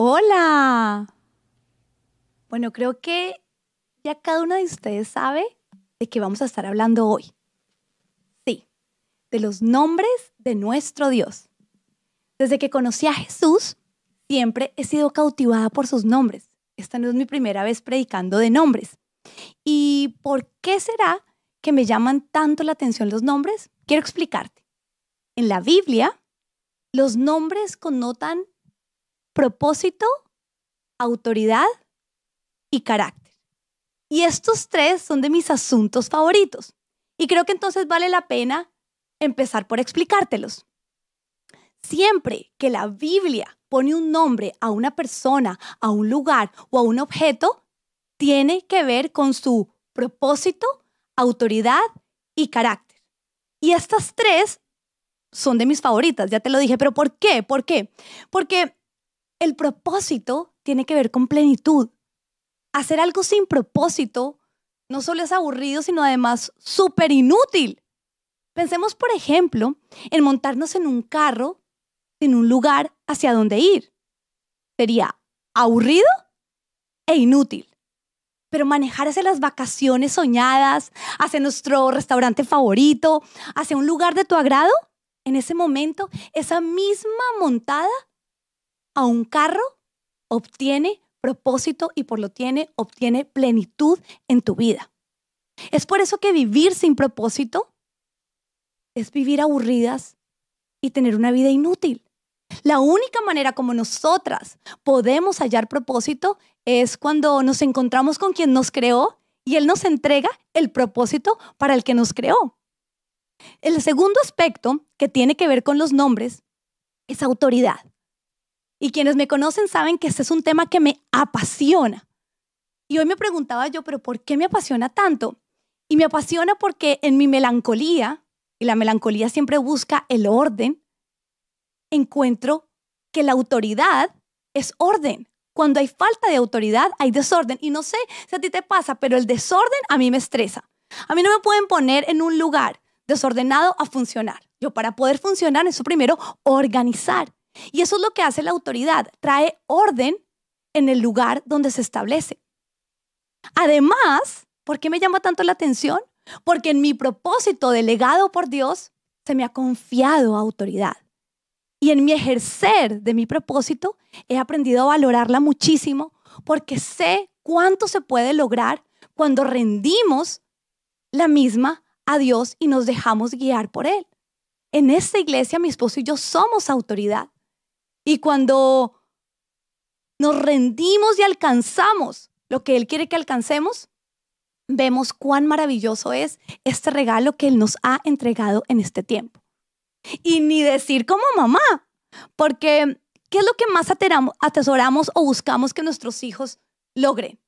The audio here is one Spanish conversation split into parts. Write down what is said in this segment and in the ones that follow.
Hola. Bueno, creo que ya cada uno de ustedes sabe de qué vamos a estar hablando hoy. Sí, de los nombres de nuestro Dios. Desde que conocí a Jesús, siempre he sido cautivada por sus nombres. Esta no es mi primera vez predicando de nombres. ¿Y por qué será que me llaman tanto la atención los nombres? Quiero explicarte. En la Biblia, los nombres connotan propósito, autoridad y carácter. Y estos tres son de mis asuntos favoritos. Y creo que entonces vale la pena empezar por explicártelos. Siempre que la Biblia pone un nombre a una persona, a un lugar o a un objeto, tiene que ver con su propósito, autoridad y carácter. Y estas tres son de mis favoritas, ya te lo dije, pero ¿por qué? ¿Por qué? Porque el propósito tiene que ver con plenitud. Hacer algo sin propósito no solo es aburrido, sino además súper inútil. Pensemos, por ejemplo, en montarnos en un carro sin un lugar hacia dónde ir. Sería aburrido e inútil. Pero manejar hacia las vacaciones soñadas, hacia nuestro restaurante favorito, hacia un lugar de tu agrado, en ese momento, esa misma montada a un carro, obtiene propósito y por lo tiene, obtiene plenitud en tu vida. Es por eso que vivir sin propósito es vivir aburridas y tener una vida inútil. La única manera como nosotras podemos hallar propósito es cuando nos encontramos con quien nos creó y Él nos entrega el propósito para el que nos creó. El segundo aspecto que tiene que ver con los nombres es autoridad. Y quienes me conocen saben que este es un tema que me apasiona. Y hoy me preguntaba yo, pero ¿por qué me apasiona tanto? Y me apasiona porque en mi melancolía, y la melancolía siempre busca el orden, encuentro que la autoridad es orden. Cuando hay falta de autoridad, hay desorden. Y no sé si a ti te pasa, pero el desorden a mí me estresa. A mí no me pueden poner en un lugar desordenado a funcionar. Yo para poder funcionar eso primero organizar. Y eso es lo que hace la autoridad, trae orden en el lugar donde se establece. Además, ¿por qué me llama tanto la atención? Porque en mi propósito delegado por Dios se me ha confiado autoridad. Y en mi ejercer de mi propósito he aprendido a valorarla muchísimo porque sé cuánto se puede lograr cuando rendimos la misma a Dios y nos dejamos guiar por Él. En esta iglesia mi esposo y yo somos autoridad. Y cuando nos rendimos y alcanzamos lo que Él quiere que alcancemos, vemos cuán maravilloso es este regalo que Él nos ha entregado en este tiempo. Y ni decir como mamá, porque ¿qué es lo que más atesoramos o buscamos que nuestros hijos logren?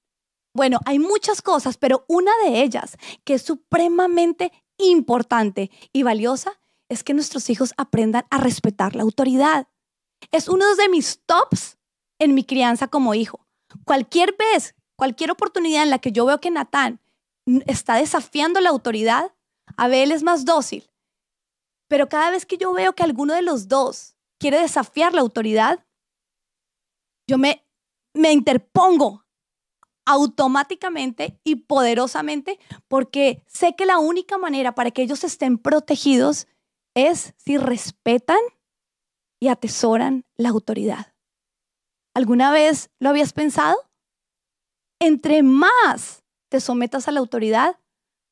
Bueno, hay muchas cosas, pero una de ellas que es supremamente importante y valiosa es que nuestros hijos aprendan a respetar la autoridad. Es uno de mis tops en mi crianza como hijo. Cualquier vez, cualquier oportunidad en la que yo veo que Natán está desafiando la autoridad, Abel es más dócil. Pero cada vez que yo veo que alguno de los dos quiere desafiar la autoridad, yo me, me interpongo automáticamente y poderosamente porque sé que la única manera para que ellos estén protegidos es si respetan y atesoran la autoridad. ¿Alguna vez lo habías pensado? Entre más te sometas a la autoridad,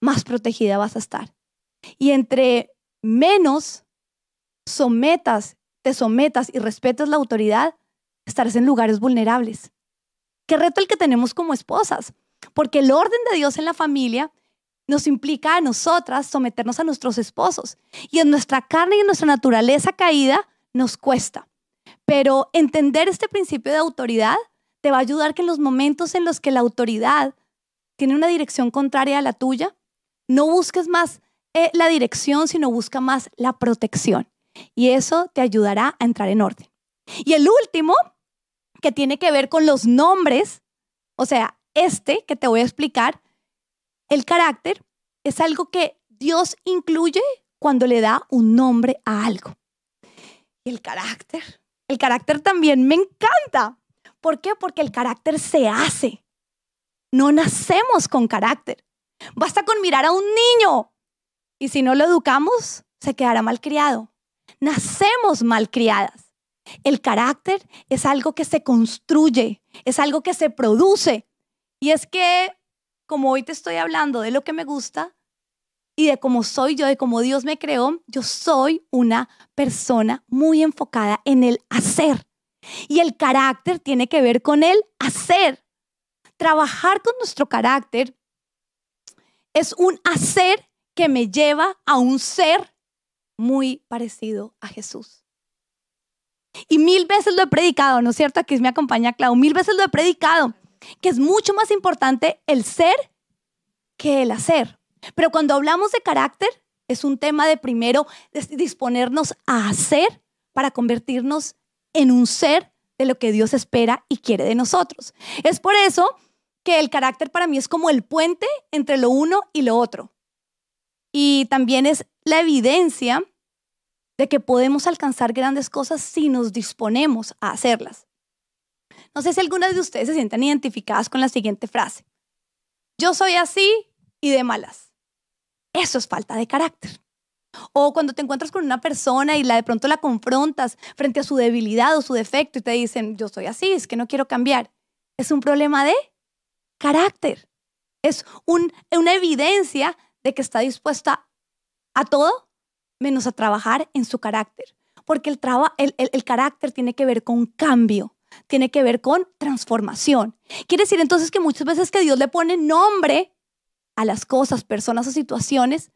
más protegida vas a estar. Y entre menos sometas, te sometas y respetas la autoridad, estarás en lugares vulnerables. Qué reto el que tenemos como esposas, porque el orden de Dios en la familia nos implica a nosotras someternos a nuestros esposos. Y en nuestra carne y en nuestra naturaleza caída, nos cuesta. Pero entender este principio de autoridad te va a ayudar que en los momentos en los que la autoridad tiene una dirección contraria a la tuya, no busques más eh, la dirección, sino busca más la protección. Y eso te ayudará a entrar en orden. Y el último, que tiene que ver con los nombres, o sea, este que te voy a explicar, el carácter es algo que Dios incluye cuando le da un nombre a algo el carácter. El carácter también me encanta, ¿Por qué? Porque el carácter se hace. No nacemos con carácter. Basta con mirar a un niño y si no lo educamos, se quedará malcriado. Nacemos malcriadas. El carácter es algo que se construye, es algo que se produce. Y es que, como hoy te estoy hablando de lo que me gusta y de cómo soy yo, de cómo Dios me creó, yo soy una persona muy enfocada en el hacer. Y el carácter tiene que ver con el hacer. Trabajar con nuestro carácter es un hacer que me lleva a un ser muy parecido a Jesús. Y mil veces lo he predicado, ¿no es cierto? Aquí me acompaña Clau, mil veces lo he predicado, que es mucho más importante el ser que el hacer. Pero cuando hablamos de carácter, es un tema de primero disponernos a hacer para convertirnos en un ser de lo que Dios espera y quiere de nosotros. Es por eso que el carácter para mí es como el puente entre lo uno y lo otro. Y también es la evidencia de que podemos alcanzar grandes cosas si nos disponemos a hacerlas. No sé si algunas de ustedes se sienten identificadas con la siguiente frase. Yo soy así y de malas. Eso es falta de carácter. O cuando te encuentras con una persona y la de pronto la confrontas frente a su debilidad o su defecto y te dicen, yo soy así, es que no quiero cambiar. Es un problema de carácter. Es una evidencia de que está dispuesta a todo menos a trabajar en su carácter. Porque el, el, carácter tiene que ver con cambio, tiene que ver con transformación. Quiere decir entonces que muchas veces que Dios le pone nombre a las cosas, personas o situaciones,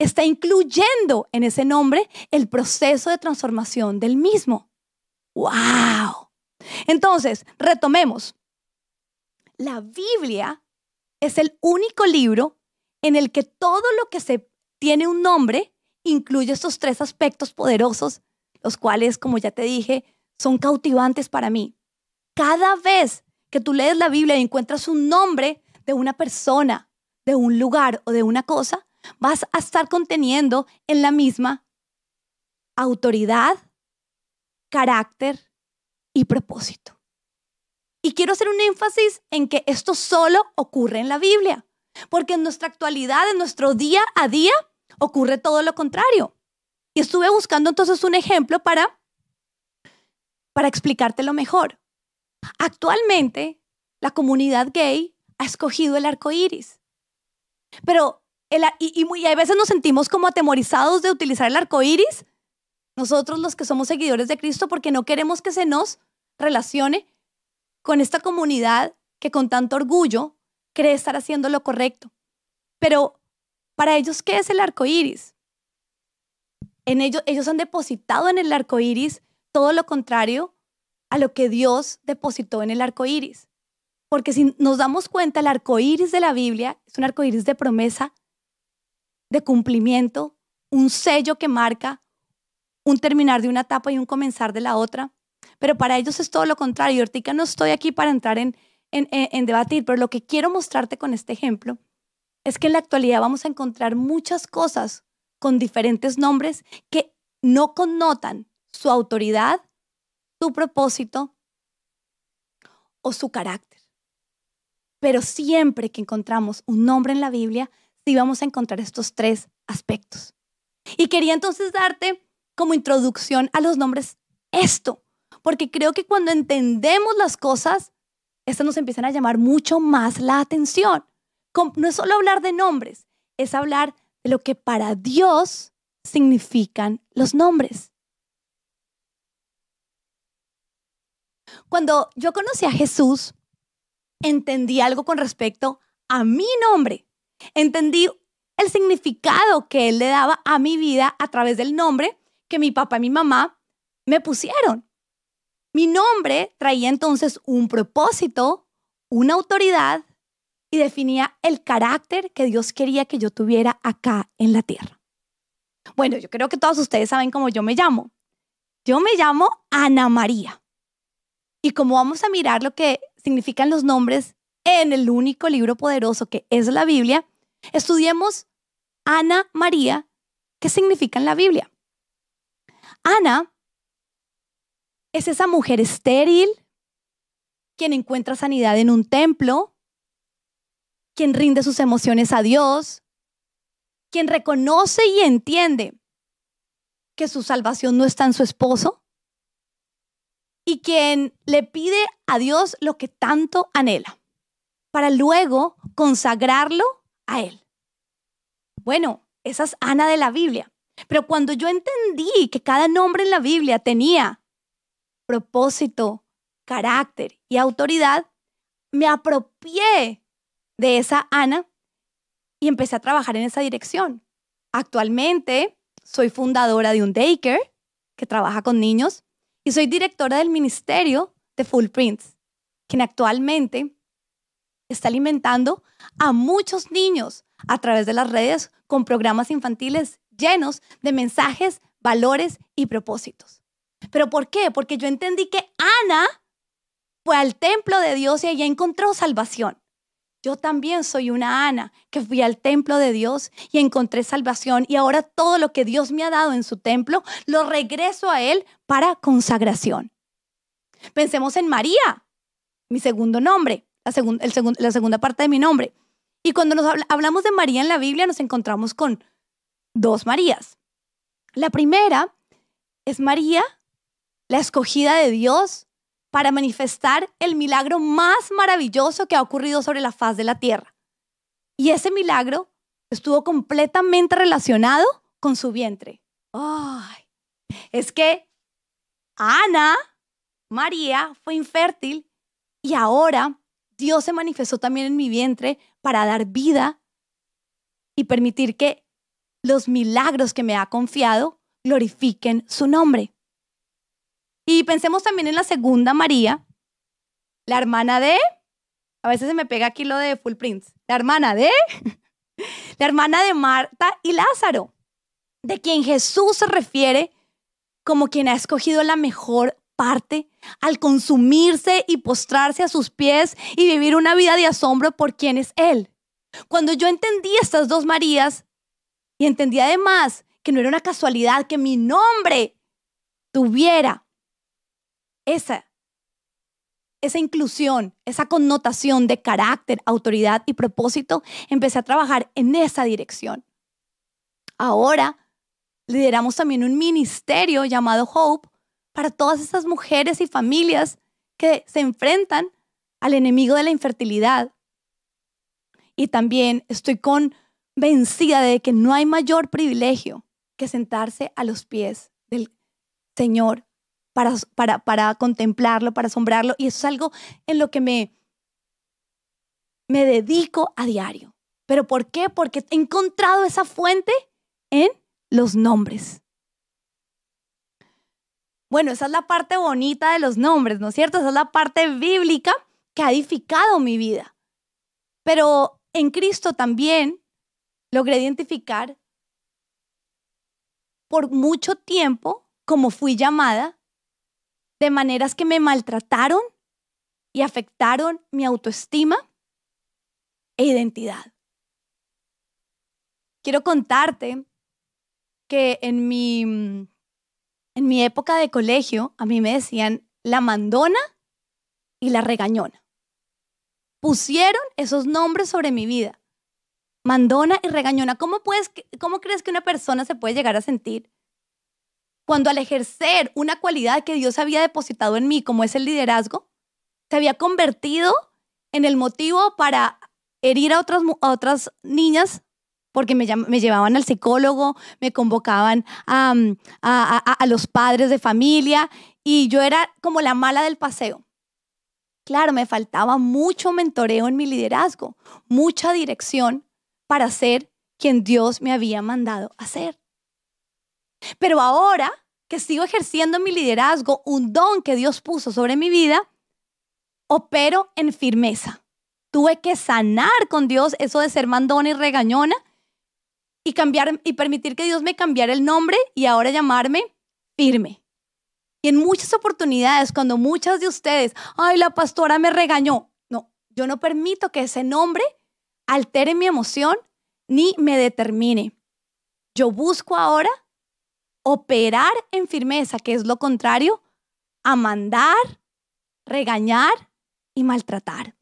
está incluyendo en ese nombre el proceso de transformación del mismo. ¡Wow! Entonces, retomemos. La Biblia es el único libro en el que todo lo que se tiene un nombre incluye estos tres aspectos poderosos, los cuales, como ya te dije, son cautivantes para mí. Cada vez que tú lees la Biblia y encuentras un nombre de una persona, de un lugar o de una cosa, vas a estar conteniendo en la misma autoridad, carácter y propósito. Y quiero hacer un énfasis en que esto solo ocurre en la Biblia. Porque en nuestra actualidad, en nuestro día a día, ocurre todo lo contrario. Y estuve buscando entonces un ejemplo para, para explicártelo mejor. Actualmente, la comunidad gay ha escogido el arco iris. Pero, y, y, a veces nos sentimos como atemorizados de utilizar el arco iris, nosotros los que somos seguidores de Cristo, porque no queremos que se nos relacione con esta comunidad que con tanto orgullo cree estar haciendo lo correcto. Pero para ellos, ¿qué es el arco iris? En ellos, ellos han depositado en el arco iris todo lo contrario a lo que Dios depositó en el arco iris. Porque si nos damos cuenta, el arco iris de la Biblia es un arco iris de promesa, de cumplimiento, un sello que marca un terminar de una etapa y un comenzar de la otra. Pero para ellos es todo lo contrario. Ahorita no estoy aquí para entrar en, en, debatir, pero lo que quiero mostrarte con este ejemplo es que en la actualidad vamos a encontrar muchas cosas con diferentes nombres que no connotan su autoridad, su propósito o su carácter. Pero siempre que encontramos un nombre en la Biblia, sí vamos a encontrar estos tres aspectos. Y quería entonces darte como introducción a los nombres esto, porque creo que cuando entendemos las cosas, estas nos empiezan a llamar mucho más la atención. No es solo hablar de nombres, es hablar de lo que para Dios significan los nombres. Cuando yo conocí a Jesús, entendí algo con respecto a mi nombre. Entendí el significado que Él le daba a mi vida a través del nombre que mi papá y mi mamá me pusieron. Mi nombre traía entonces un propósito, una autoridad y definía el carácter que Dios quería que yo tuviera acá en la tierra. Bueno, yo creo que todos ustedes saben cómo yo me llamo. Yo me llamo Ana María. Y como vamos a mirar lo que significan los nombres en el único libro poderoso que es la Biblia, estudiemos Ana María, ¿qué significa en la Biblia? Ana es esa mujer estéril, quien encuentra sanidad en un templo, quien rinde sus emociones a Dios, quien reconoce y entiende que su salvación no está en su esposo y quien le pide a Dios lo que tanto anhela para luego consagrarlo a Él. Bueno, esa es Ana de la Biblia. Pero cuando yo entendí que cada nombre en la Biblia tenía propósito, carácter y autoridad, me apropié de esa Ana y empecé a trabajar en esa dirección. Actualmente soy fundadora de un daycare que trabaja con niños y soy directora del ministerio de Full Prints, quien actualmente está alimentando a muchos niños a través de las redes con programas infantiles llenos de mensajes, valores y propósitos. ¿Pero por qué? Porque yo entendí que Ana fue al templo de Dios y allí encontró salvación. Yo también soy una Ana que fui al templo de Dios y encontré salvación y ahora todo lo que Dios me ha dado en su templo lo regreso a Él para consagración. Pensemos en María, mi segundo nombre, la, la segunda parte de mi nombre. Y cuando nos hablamos de María en la Biblia nos encontramos con dos Marías. La primera es María, la escogida de Dios para manifestar el milagro más maravilloso que ha ocurrido sobre la faz de la tierra. Y ese milagro estuvo completamente relacionado con su vientre. Ay, es que Ana, María, fue infértil y ahora Dios se manifestó también en mi vientre para dar vida y permitir que los milagros que me ha confiado glorifiquen su nombre. Y pensemos también en la segunda María, la hermana de, a veces se me pega aquí lo de Full Prince, la hermana de, la hermana de Marta y Lázaro, de quien Jesús se refiere como quien ha escogido la mejor parte al consumirse y postrarse a sus pies y vivir una vida de asombro por quien es Él. Cuando yo entendí estas dos Marías y entendí además que no era una casualidad que mi nombre tuviera esa, esa inclusión, esa connotación de carácter, autoridad y propósito, empecé a trabajar en esa dirección. Ahora lideramos también un ministerio llamado Hope para todas esas mujeres y familias que se enfrentan al enemigo de la infertilidad. Y también estoy convencida de que no hay mayor privilegio que sentarse a los pies del Señor para, para, para contemplarlo, para asombrarlo. Y eso es algo en lo que me, me dedico a diario. ¿Pero por qué? Porque he encontrado esa fuente en los nombres. Bueno, esa es la parte bonita de los nombres, ¿no es cierto? Esa es la parte bíblica que ha edificado mi vida. Pero en Cristo también logré identificar por mucho tiempo como fui llamada de maneras que me maltrataron y afectaron mi autoestima e identidad. Quiero contarte que en mi, en mi época de colegio a mí me decían la mandona y la regañona. Pusieron esos nombres sobre mi vida. Mandona y regañona. ¿Cómo, puedes, ¿Cómo crees que una persona se puede llegar a sentir cuando al ejercer una cualidad que Dios había depositado en mí, como es el liderazgo, se había convertido en el motivo para herir a otras, niñas porque me, me, llevaban al psicólogo, me convocaban a, a, los padres de familia y yo era como la mala del paseo. Claro, me faltaba mucho mentoreo en mi liderazgo, mucha dirección para ser quien Dios me había mandado a ser. Pero ahora que sigo ejerciendo mi liderazgo, un don que Dios puso sobre mi vida, opero en firmeza. Tuve que sanar con Dios eso de ser mandona y regañona y cambiar y permitir que Dios me cambiara el nombre y ahora llamarme firme. Y en muchas oportunidades, cuando muchas de ustedes, ay, la pastora me regañó, no, yo no permito que ese nombre altere mi emoción ni me determine. Yo busco ahora operar en firmeza, que es lo contrario a mandar, regañar y maltratar.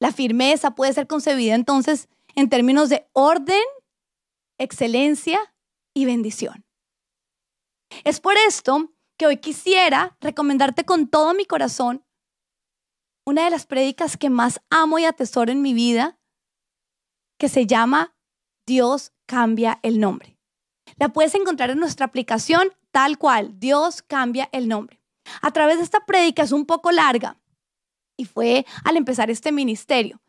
La firmeza puede ser concebida entonces en términos de orden, excelencia y bendición. Es por esto que hoy quisiera recomendarte con todo mi corazón una de las prédicas que más amo y atesoro en mi vida, que se llama Dios cambia el nombre. La puedes encontrar en nuestra aplicación tal cual, Dios cambia el nombre. A través de esta prédica es un poco larga y fue al empezar este ministerio.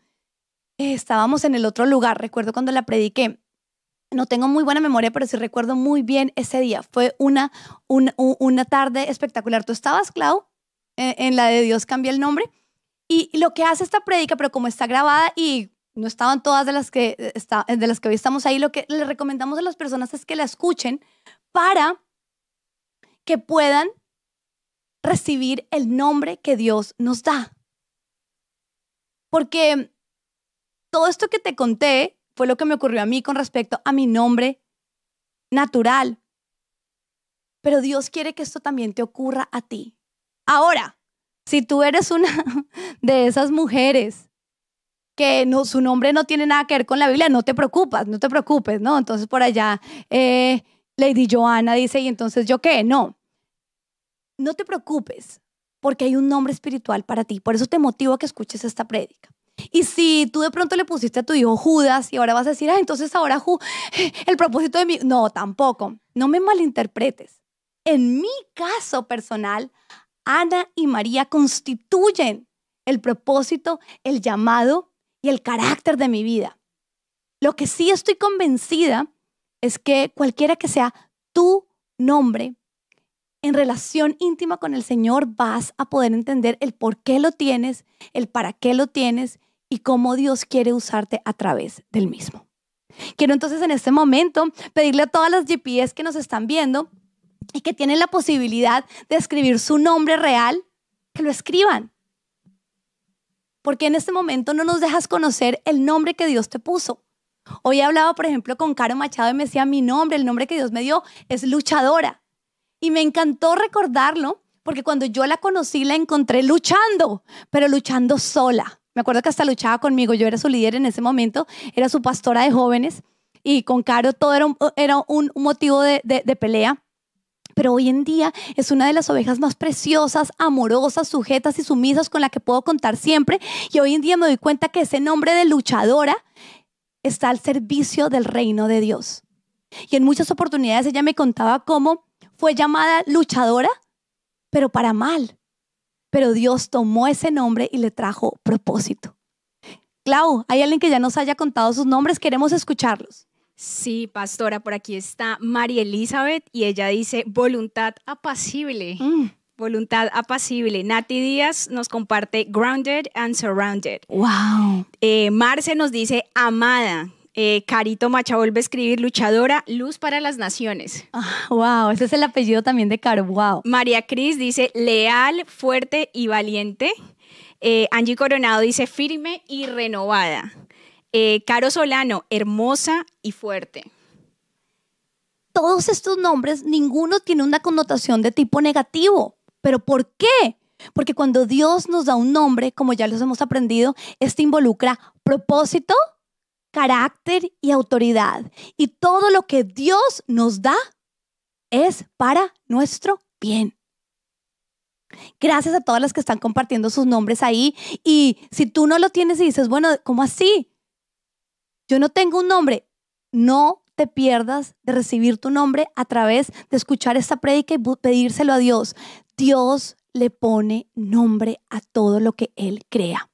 estábamos en el otro lugar, recuerdo cuando la prediqué. No tengo muy buena memoria, pero sí recuerdo muy bien ese día. Fue una, una, tarde espectacular. ¿Tú estabas, Clau, en, en la de Dios cambia el nombre? Y lo que hace esta prédica, pero como está grabada y no estaban todas de las que, eh, está, de las que hoy estamos ahí, lo que le recomendamos a las personas es que la escuchen para que puedan recibir el nombre que Dios nos da. Porque todo esto que te conté fue lo que me ocurrió a mí con respecto a mi nombre natural. Pero Dios quiere que esto también te ocurra a ti. Ahora, si tú eres una de esas mujeres no, su nombre no tiene nada que ver con la Biblia, no te preocupas, no te preocupes, ¿no? Entonces por allá eh, Lady Joanna dice, ¿y entonces yo qué? No, no te preocupes, porque hay un nombre espiritual para ti. Por eso te motivo a que escuches esta prédica. Y si tú de pronto le pusiste a tu hijo Judas y ahora vas a decir, ah, entonces ahora el propósito de mi... No, tampoco. No me malinterpretes. En mi caso personal, Ana y María constituyen el propósito, el llamado y el carácter de mi vida. Lo que sí estoy convencida es que cualquiera que sea tu nombre, en relación íntima con el Señor vas a poder entender el por qué lo tienes, el para qué lo tienes y cómo Dios quiere usarte a través del mismo. Quiero entonces en este momento pedirle a todas las GPS que nos están viendo y que tienen la posibilidad de escribir su nombre real, que lo escriban. Porque en este momento no nos dejas conocer el nombre que Dios te puso. Hoy hablaba, por ejemplo, con Caro Machado y me decía, mi nombre, el nombre que Dios me dio es luchadora. Y me encantó recordarlo porque cuando yo la conocí la encontré luchando, pero luchando sola. Me acuerdo que hasta luchaba conmigo, yo era su líder en ese momento, era su pastora de jóvenes y con Caro todo era un, motivo de pelea pero hoy en día es una de las ovejas más preciosas, amorosas, sujetas y sumisas con la que puedo contar siempre. Y hoy en día me doy cuenta que ese nombre de luchadora está al servicio del reino de Dios. Y en muchas oportunidades ella me contaba cómo fue llamada luchadora, pero para mal. Pero Dios tomó ese nombre y le trajo propósito. Clau, ¿hay alguien que ya nos haya contado sus nombres? Queremos escucharlos. Sí, pastora, por aquí está María Elizabeth y ella dice voluntad apacible. Mm. Voluntad apacible. Nati Díaz nos comparte grounded and surrounded. Wow. Eh, Marce nos dice amada. Eh, Carito Macha vuelve a escribir luchadora, luz para las naciones. wow, ah, ese es el apellido también de Caro. Wow. María Cris dice leal, fuerte y valiente. Eh, Angie Coronado dice firme y renovada. Eh, Caro Solano, hermosa y fuerte. Todos estos nombres, ninguno tiene una connotación de tipo negativo. ¿Pero por qué? Porque cuando Dios nos da un nombre, como ya los hemos aprendido, este involucra propósito, carácter y autoridad. Y todo lo que Dios nos da es para nuestro bien. Gracias a todas las que están compartiendo sus nombres ahí. Y si tú no lo tienes y dices, bueno, ¿cómo así? Yo no tengo un nombre. No te pierdas de recibir tu nombre a través de escuchar esta prédica y pedírselo a Dios. Dios le pone nombre a todo lo que Él crea.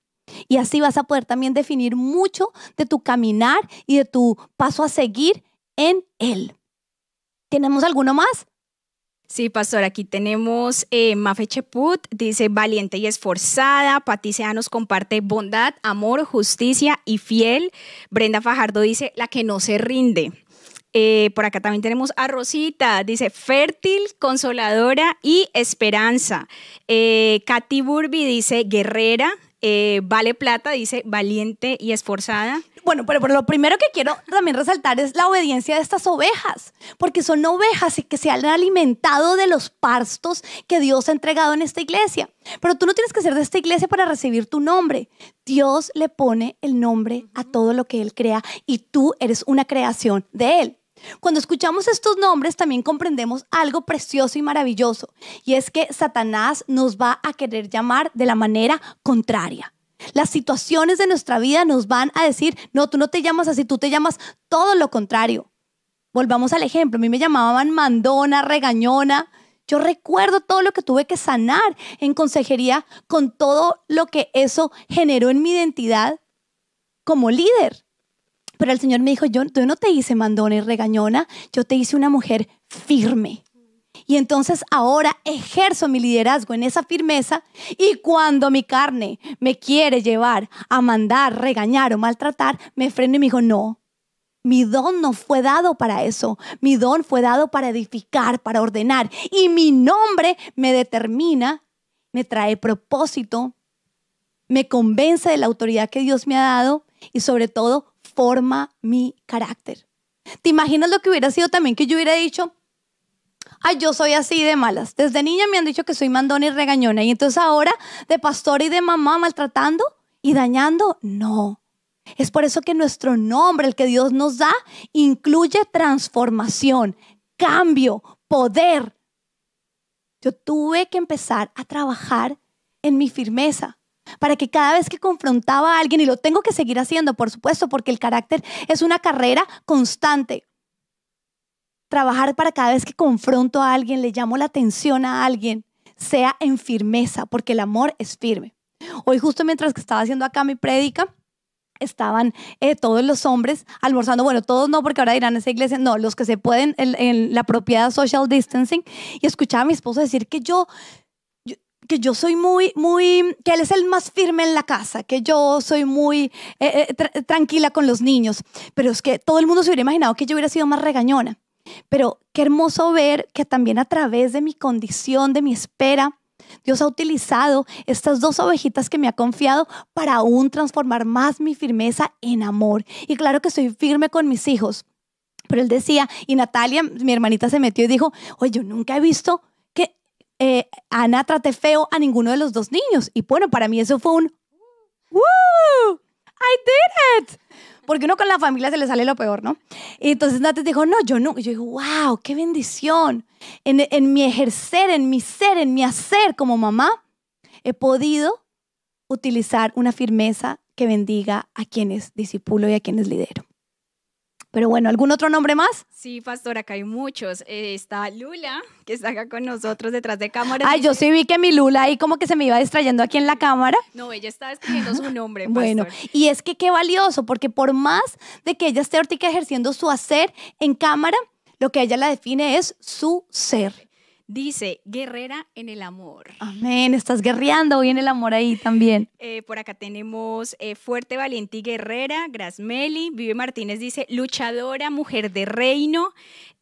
Y así vas a poder también definir mucho de tu caminar y de tu paso a seguir en Él. ¿Tenemos alguno más? Sí, pastor, aquí tenemos eh, Mafe Cheput, dice valiente y esforzada. Patricia nos comparte bondad, amor, justicia y fiel. Brenda Fajardo dice la que no se rinde. Eh, por acá también tenemos a Rosita, dice fértil, consoladora y esperanza. Eh, Katy Burby dice guerrera. Eh, vale Plata dice valiente y esforzada. Bueno, pero, lo primero que quiero también resaltar es la obediencia de estas ovejas, porque son ovejas que se han alimentado de los pastos que Dios ha entregado en esta iglesia. Pero tú no tienes que ser de esta iglesia para recibir tu nombre. Dios le pone el nombre a todo lo que Él crea y tú eres una creación de Él. Cuando escuchamos estos nombres también comprendemos algo precioso y maravilloso, y es que Satanás nos va a querer llamar de la manera contraria. Las situaciones de nuestra vida nos van a decir, no, tú no te llamas así, tú te llamas todo lo contrario. Volvamos al ejemplo, a mí me llamaban mandona, regañona. Yo recuerdo todo lo que tuve que sanar en consejería con todo lo que eso generó en mi identidad como líder. Pero el Señor me dijo, yo, no te hice mandona y regañona, yo te hice una mujer firme. Y entonces ahora ejerzo mi liderazgo en esa firmeza y cuando mi carne me quiere llevar a mandar, regañar o maltratar, me freno y me dijo, no, mi don no fue dado para eso. Mi don fue dado para edificar, para ordenar. Y mi nombre me determina, me trae propósito, me convence de la autoridad que Dios me ha dado y sobre todo forma mi carácter. ¿Te imaginas lo que hubiera sido también que yo hubiera dicho, ay, yo soy así de malas. Desde niña me han dicho que soy mandona y regañona. Y entonces ahora de pastor y de mamá maltratando y dañando, no. Es por eso que nuestro nombre, el que Dios nos da, incluye transformación, cambio, poder. Yo tuve que empezar a trabajar en mi firmeza para que cada vez que confrontaba a alguien, y lo tengo que seguir haciendo, por supuesto, porque el carácter es una carrera constante. Trabajar para cada vez que confronto a alguien, le llamo la atención a alguien, sea en firmeza, porque el amor es firme. Hoy justo mientras que estaba haciendo acá mi prédica, estaban eh, todos los hombres almorzando, bueno, todos no, porque ahora dirán esa iglesia, no, los que se pueden en, la propiedad social distancing, y escuchaba a mi esposo decir que yo que yo soy muy, muy, que él es el más firme en la casa, que yo soy muy eh, eh, tranquila con los niños, pero es que todo el mundo se hubiera imaginado que yo hubiera sido más regañona. Pero qué hermoso ver que también a través de mi condición, de mi espera, Dios ha utilizado estas dos ovejitas que me ha confiado para aún transformar más mi firmeza en amor. Y claro que soy firme con mis hijos. Pero él decía, y Natalia, mi hermanita, se metió y dijo, oye, yo nunca he visto eh, Ana trate feo a ninguno de los dos niños. Y bueno, para mí eso fue un, ¡Woo! I did it. Porque uno con la familia se le sale lo peor, ¿no? Entonces Nate dijo, no, yo no. Y yo digo, wow, qué bendición. En, en mi ejercer, en mi ser, en mi hacer como mamá, he podido utilizar una firmeza que bendiga a quienes disipulo y a quienes lidero. Pero bueno, ¿algún otro nombre más? Sí, pastor, acá hay muchos. Eh, está Lula, que está acá con nosotros detrás de cámara. Ay, yo sí vi que mi Lula ahí como que se me iba distrayendo aquí en la cámara. No, ella estaba escribiendo su nombre. Pastor. Bueno, y es que qué valioso, porque por más de que ella esté ahorita ejerciendo su hacer en cámara, lo que ella la define es su ser. Dice, guerrera en el amor. Amén, estás guerreando hoy en el amor ahí también. Eh, por acá tenemos eh, Fuerte, Valiente y Guerrera, Grasmeli. Vive Martínez dice, luchadora, mujer de reino.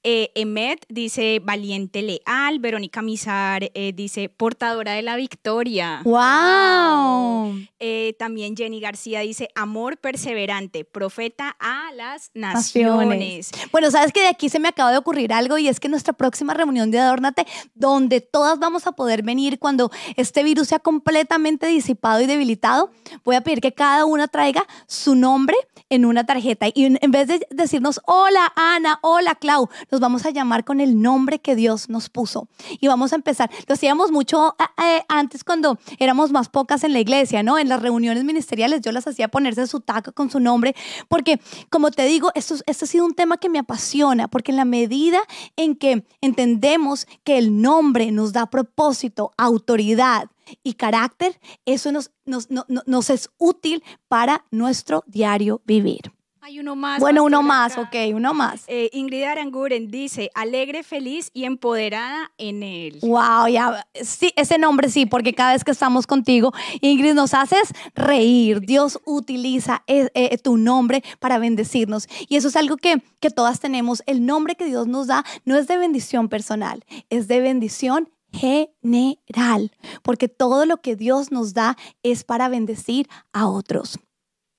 Eh, Emet dice valiente leal. Verónica Mizar eh, dice portadora de la victoria. ¡Wow! Eh, también Jenny García dice amor perseverante, profeta a las naciones. Bueno, sabes que de aquí se me acaba de ocurrir algo y es que nuestra próxima reunión de Adórnate, donde todas vamos a poder venir cuando este virus sea completamente disipado y debilitado, voy a pedir que cada una traiga su nombre en una tarjeta y en vez de decirnos hola Ana, hola Clau, nos vamos a llamar con el nombre que Dios nos puso. Y vamos a empezar. Lo hacíamos mucho eh, eh, antes cuando éramos más pocas en la iglesia, ¿no? En las reuniones ministeriales yo las hacía ponerse su taco con su nombre, porque como te digo, esto ha sido un tema que me apasiona, porque en la medida en que entendemos que el nombre nos da propósito, autoridad, y carácter, eso nos, nos, nos es útil para nuestro diario vivir. Hay uno más. Bueno, uno más, ok, uno más. Eh, Ingrid Aranguren dice, alegre, feliz y empoderada en él. Wow, ya, sí, ese nombre sí, porque cada vez que estamos contigo, Ingrid, nos haces reír. Dios utiliza eh, eh, tu nombre para bendecirnos. Y eso es algo que, que todas tenemos. El nombre que Dios nos da no es de bendición personal, es de bendición general, porque todo lo que Dios nos da es para bendecir a otros.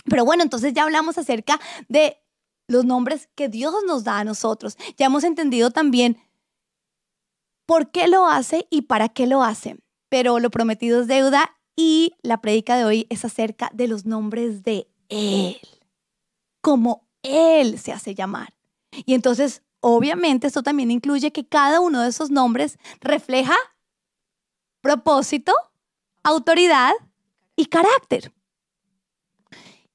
Pero bueno, entonces ya hablamos acerca de los nombres que Dios nos da a nosotros. Ya hemos entendido también por qué lo hace y para qué lo hace. Pero lo prometido es deuda y la prédica de hoy es acerca de los nombres de Él, como Él se hace llamar. Y entonces, obviamente, esto también incluye que cada uno de esos nombres refleja propósito, autoridad y carácter.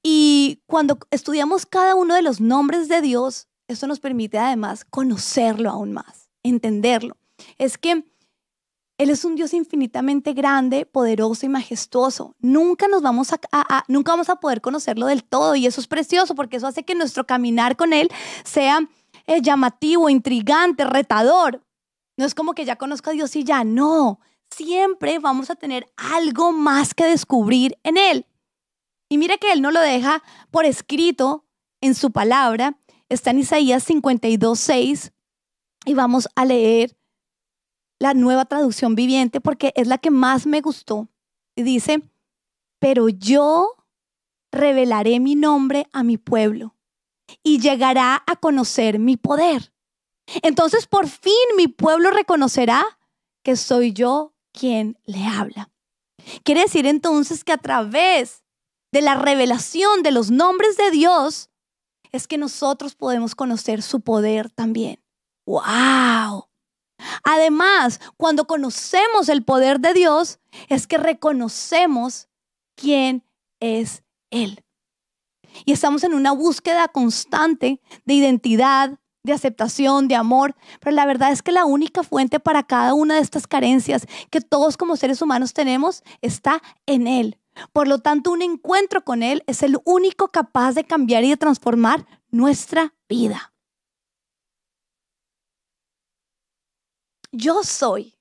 Y cuando estudiamos cada uno de los nombres de Dios, eso nos permite además conocerlo aún más, entenderlo. Es que Él es un Dios infinitamente grande, poderoso y majestuoso. Nunca nos vamos a, nunca vamos a poder conocerlo del todo y eso es precioso porque eso hace que nuestro caminar con Él sea eh, llamativo, intrigante, retador. No es como que ya conozco a Dios y ya, no. Siempre vamos a tener algo más que descubrir en Él. Y mire que Él no lo deja por escrito en su palabra. Está en Isaías 52, 6. Y vamos a leer la nueva traducción viviente porque es la que más me gustó. Y dice, pero yo revelaré mi nombre a mi pueblo y llegará a conocer mi poder. Entonces por fin mi pueblo reconocerá que soy yo quien le habla. Quiere decir entonces que a través de la revelación de los nombres de Dios, es que nosotros podemos conocer su poder también. ¡Wow! Además, cuando conocemos el poder de Dios, es que reconocemos quién es Él. Y estamos en una búsqueda constante de identidad, de aceptación, de amor, pero la verdad es que la única fuente para cada una de estas carencias que todos como seres humanos tenemos está en Él. Por lo tanto, un encuentro con Él es el único capaz de cambiar y de transformar nuestra vida. Yo soy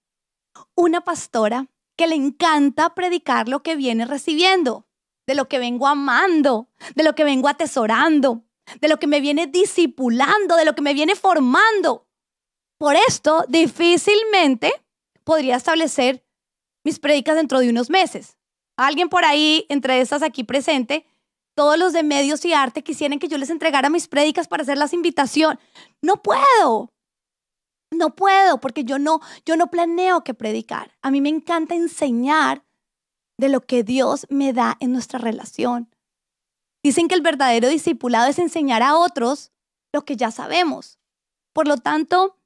una pastora que le encanta predicar lo que viene recibiendo, de lo que vengo amando, de lo que vengo atesorando, de lo que me viene discipulando, de lo que me viene formando. Por esto, difícilmente podría establecer mis predicas dentro de unos meses. Alguien por ahí, entre estas aquí presente, todos los de medios y arte quisieran que yo les entregara mis prédicas para hacer las invitación. No puedo. No puedo porque yo no yo no planeo que predicar. A mí me encanta enseñar de lo que Dios me da en nuestra relación. Dicen que el verdadero discipulado es enseñar a otros lo que ya sabemos. Por lo tanto,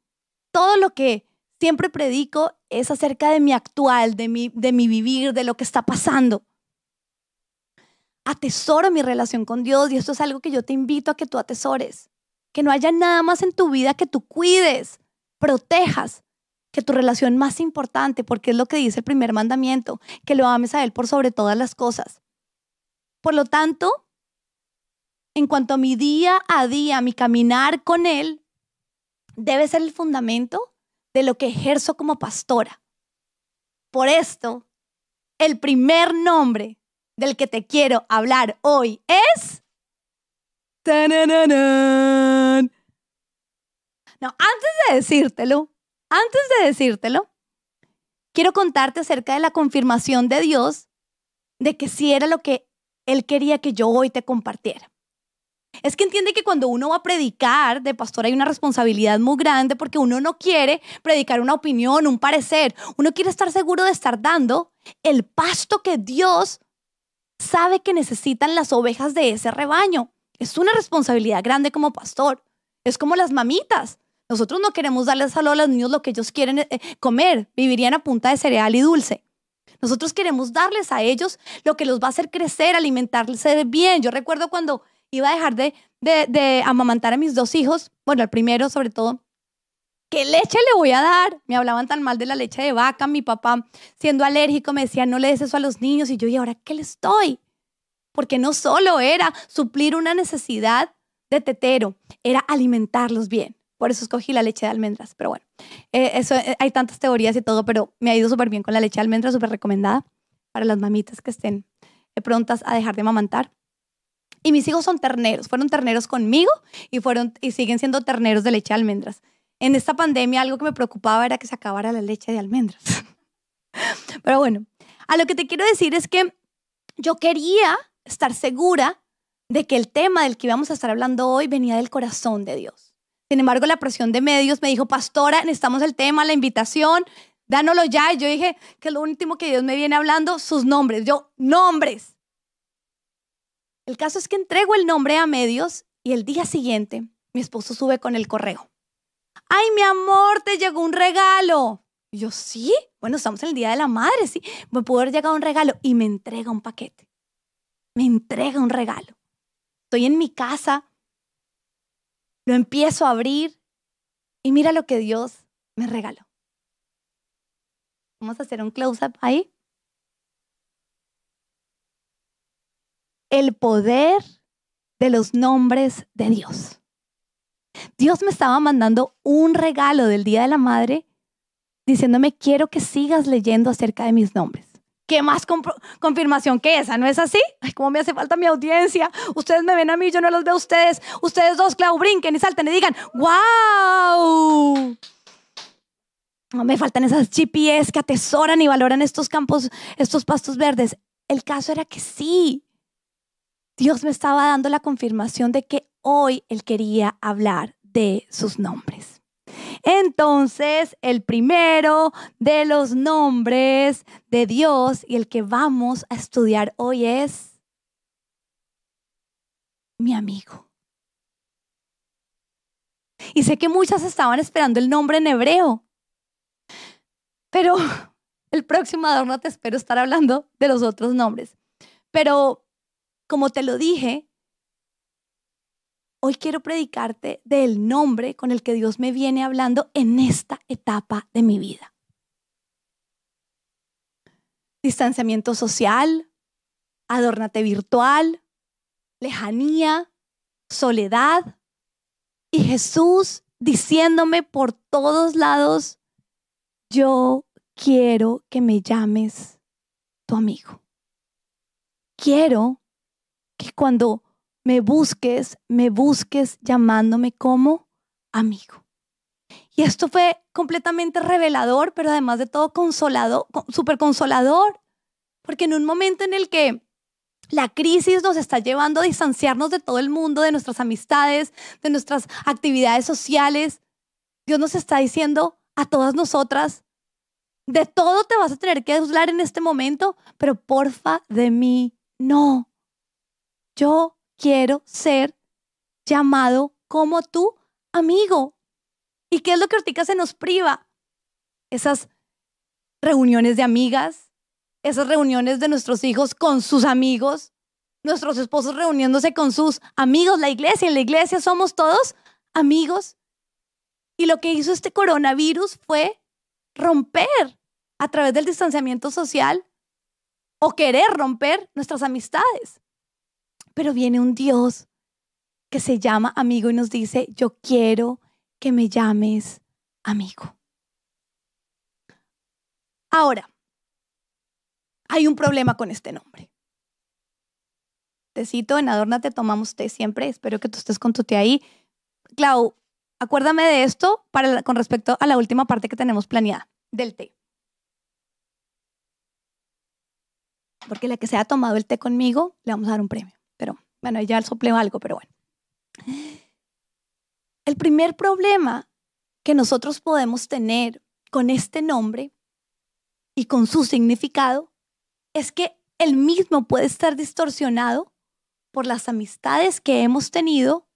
todo lo que siempre predico es acerca de mi actual, de mi, de mi vivir, de lo que está pasando. Atesoro mi relación con Dios y esto es algo que yo te invito a que tú atesores. Que no haya nada más en tu vida que tú cuides, protejas, que tu relación más importante, porque es lo que dice el primer mandamiento, que lo ames a Él por sobre todas las cosas. Por lo tanto, en cuanto a mi día a día, mi caminar con Él, debe ser el fundamento de lo que ejerzo como pastora. Por esto, el primer nombre del que te quiero hablar hoy es... No, antes de decírtelo, antes de decírtelo, quiero contarte acerca de la confirmación de Dios de que sí era lo que Él quería que yo hoy te compartiera. Es que entiende que cuando uno va a predicar de pastor hay una responsabilidad muy grande porque uno no quiere predicar una opinión, un parecer. Uno quiere estar seguro de estar dando el pasto que Dios sabe que necesitan las ovejas de ese rebaño. Es una responsabilidad grande como pastor. Es como las mamitas. Nosotros no queremos darles a los niños lo que ellos quieren eh, comer. Vivirían a punta de cereal y dulce. Nosotros queremos darles a ellos lo que los va a hacer crecer, alimentarles bien. Yo recuerdo cuando iba a dejar de, de, amamantar a mis dos hijos, bueno, al primero sobre todo, ¿qué leche le voy a dar? Me hablaban tan mal de la leche de vaca, mi papá siendo alérgico me decía, no le des eso a los niños, y yo, ¿y ahora qué les doy? Porque no solo era suplir una necesidad de tetero, era alimentarlos bien. Por eso escogí la leche de almendras, pero bueno, eh, eso, eh, hay tantas teorías y todo, pero me ha ido súper bien con la leche de almendras, súper recomendada para las mamitas que estén eh, prontas a dejar de amamantar. Y mis hijos son terneros, fueron terneros conmigo y, fueron, y siguen siendo terneros de leche de almendras. en esta pandemia algo que me preocupaba era que se acabara la leche de almendras. Pero bueno, a lo que te quiero decir es que yo quería estar segura de que el tema del que íbamos a estar hablando hoy venía del corazón de Dios. Sin embargo, la presión de medios me dijo, pastora, necesitamos el tema, la invitación, dánoslo ya. Y yo dije que lo último que Dios me viene hablando, sus nombres. Yo, nombres. El caso es que entrego el nombre a medios y el día siguiente mi esposo sube con el correo. Ay, mi amor, te llegó un regalo. Yo, sí, bueno, estamos en el Día de la Madre, sí. Me pudo haber llegado un regalo y me entrega un paquete. Me entrega un regalo. Estoy en mi casa, lo empiezo a abrir y mira lo que Dios me regaló. Vamos a hacer un close-up ahí. El poder de los nombres de Dios. Dios me estaba mandando un regalo del Día de la Madre diciéndome, quiero que sigas leyendo acerca de mis nombres. ¿Qué más confirmación que esa? ¿No es así? Ay, cómo me hace falta mi audiencia. Ustedes me ven a mí, yo no los veo a ustedes. Ustedes dos, Clau, brinquen y salten y digan, ¡wow! No me faltan esas GPS que atesoran y valoran estos campos, estos pastos verdes. El caso era que sí. Dios me estaba dando la confirmación de que hoy Él quería hablar de sus nombres. Entonces, el primero de los nombres de Dios y el que vamos a estudiar hoy es mi amigo. Y sé que muchas estaban esperando el nombre en hebreo, pero el próximo adorno te espero estar hablando de los otros nombres. Pero, como te lo dije, hoy quiero predicarte del nombre con el que Dios me viene hablando en esta etapa de mi vida. Distanciamiento social, adórnate virtual, lejanía, soledad y Jesús diciéndome por todos lados, yo quiero que me llames tu amigo. Quiero que cuando me busques, me busques llamándome como amigo. Y esto fue completamente revelador, pero además de todo consolado, súper consolador, porque en un momento en el que la crisis nos está llevando a distanciarnos de todo el mundo, de nuestras amistades, de nuestras actividades sociales, Dios nos está diciendo a todas nosotras, de todo te vas a tener que hablar en este momento, pero porfa de mí, no. Yo quiero ser llamado como tu amigo. ¿Y qué es lo que ahorita se nos priva? Esas reuniones de amigas, esas reuniones de nuestros hijos con sus amigos, nuestros esposos reuniéndose con sus amigos, la iglesia. En la iglesia somos todos amigos. Y lo que hizo este coronavirus fue romper a través del distanciamiento social o querer romper nuestras amistades. Pero viene un Dios que se llama amigo y nos dice, yo quiero que me llames amigo. Ahora, hay un problema con este nombre. Te cito, en Adórnate tomamos té siempre. Espero que tú estés con tu té ahí. Clau, acuérdame de esto para, con respecto a la última parte que tenemos planeada del té. Porque la que se ha tomado el té conmigo, le vamos a dar un premio. Pero bueno, ya sopleo algo, pero bueno. El primer problema que nosotros podemos tener con este nombre y con su significado es que el mismo puede estar distorsionado por las amistades que hemos tenido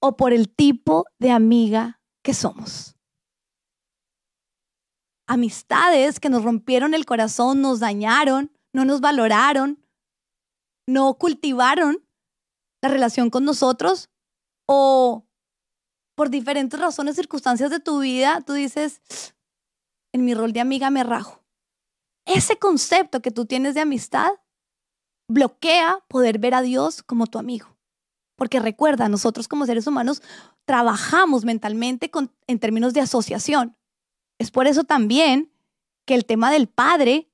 o por el tipo de amiga que somos. Amistades que nos rompieron el corazón, nos dañaron, no nos valoraron, no cultivaron la relación con nosotros o por diferentes razones, circunstancias de tu vida, tú dices, en mi rol de amiga me rajo. Ese concepto que tú tienes de amistad bloquea poder ver a Dios como tu amigo. Porque recuerda, nosotros como seres humanos trabajamos mentalmente en términos de asociación. Es por eso también que el tema del padre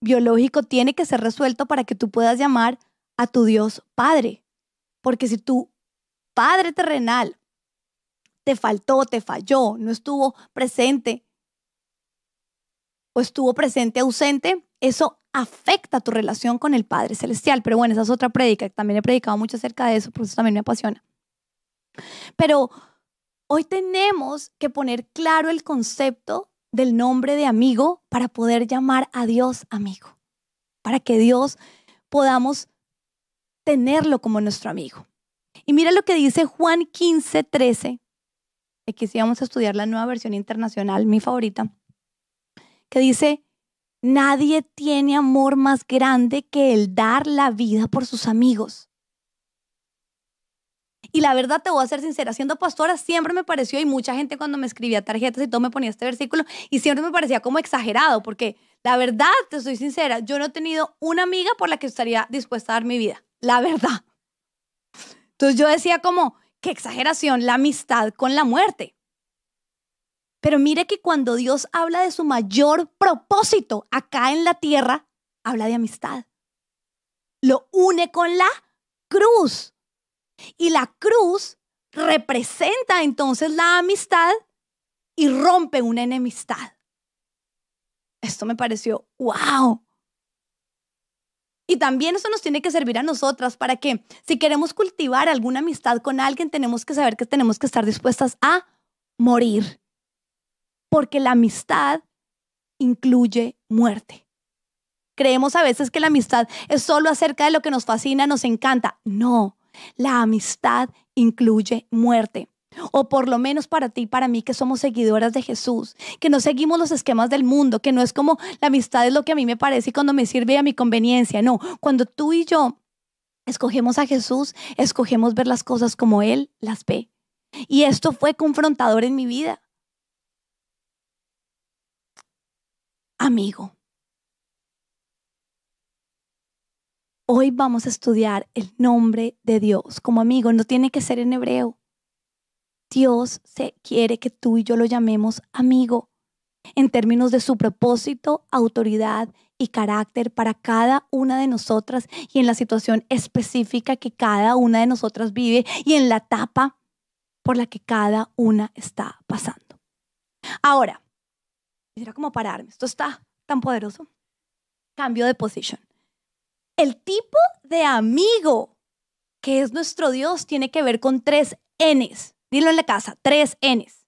biológico tiene que ser resuelto para que tú puedas llamar a tu Dios Padre. Porque si tu Padre terrenal te faltó, te falló, no estuvo presente o estuvo presente ausente, eso afecta tu relación con el Padre Celestial. Pero bueno, esa es otra prédica, también he predicado mucho acerca de eso, por eso también me apasiona. Pero hoy tenemos que poner claro el concepto del nombre de amigo para poder llamar a Dios amigo, para que Dios podamos tenerlo como nuestro amigo. Y mira lo que dice Juan 15, 13. Aquí sí vamos a estudiar la nueva versión internacional, mi favorita, que dice, nadie tiene amor más grande que el dar la vida por sus amigos. Y la verdad te voy a ser sincera, siendo pastora siempre me pareció, y mucha gente cuando me escribía tarjetas y todo me ponía este versículo, y siempre me parecía como exagerado, porque la verdad, te soy sincera, yo no he tenido una amiga por la que estaría dispuesta a dar mi vida, la verdad. Entonces yo decía como, qué exageración la amistad con la muerte. Pero mire que cuando Dios habla de su mayor propósito acá en la tierra, habla de amistad. Lo une con la cruz. Y la cruz representa entonces la amistad y rompe una enemistad. Esto me pareció, wow. Y también eso nos tiene que servir a nosotras para que si queremos cultivar alguna amistad con alguien, tenemos que saber que tenemos que estar dispuestas a morir. Porque la amistad incluye muerte. Creemos a veces que la amistad es solo acerca de lo que nos fascina, nos encanta. No, la amistad incluye muerte o por lo menos para ti y para mí que somos seguidoras de Jesús, que no seguimos los esquemas del mundo, que no es como la amistad es lo que a mí me parece y cuando me sirve a mi conveniencia, no, cuando tú y yo escogemos a Jesús, escogemos ver las cosas como Él las ve. Y esto fue confrontador en mi vida. Amigo, hoy vamos a estudiar el nombre de Dios como amigo, no tiene que ser en hebreo. Dios se quiere que tú y yo lo llamemos amigo en términos de su propósito, autoridad y carácter para cada una de nosotras y en la situación específica que cada una de nosotras vive y en la etapa por la que cada una está pasando. Ahora, quisiera como pararme, esto está tan poderoso. Cambio de posición. El tipo de amigo que es nuestro Dios tiene que ver con tres Ns. Dilo en la casa, tres Ns.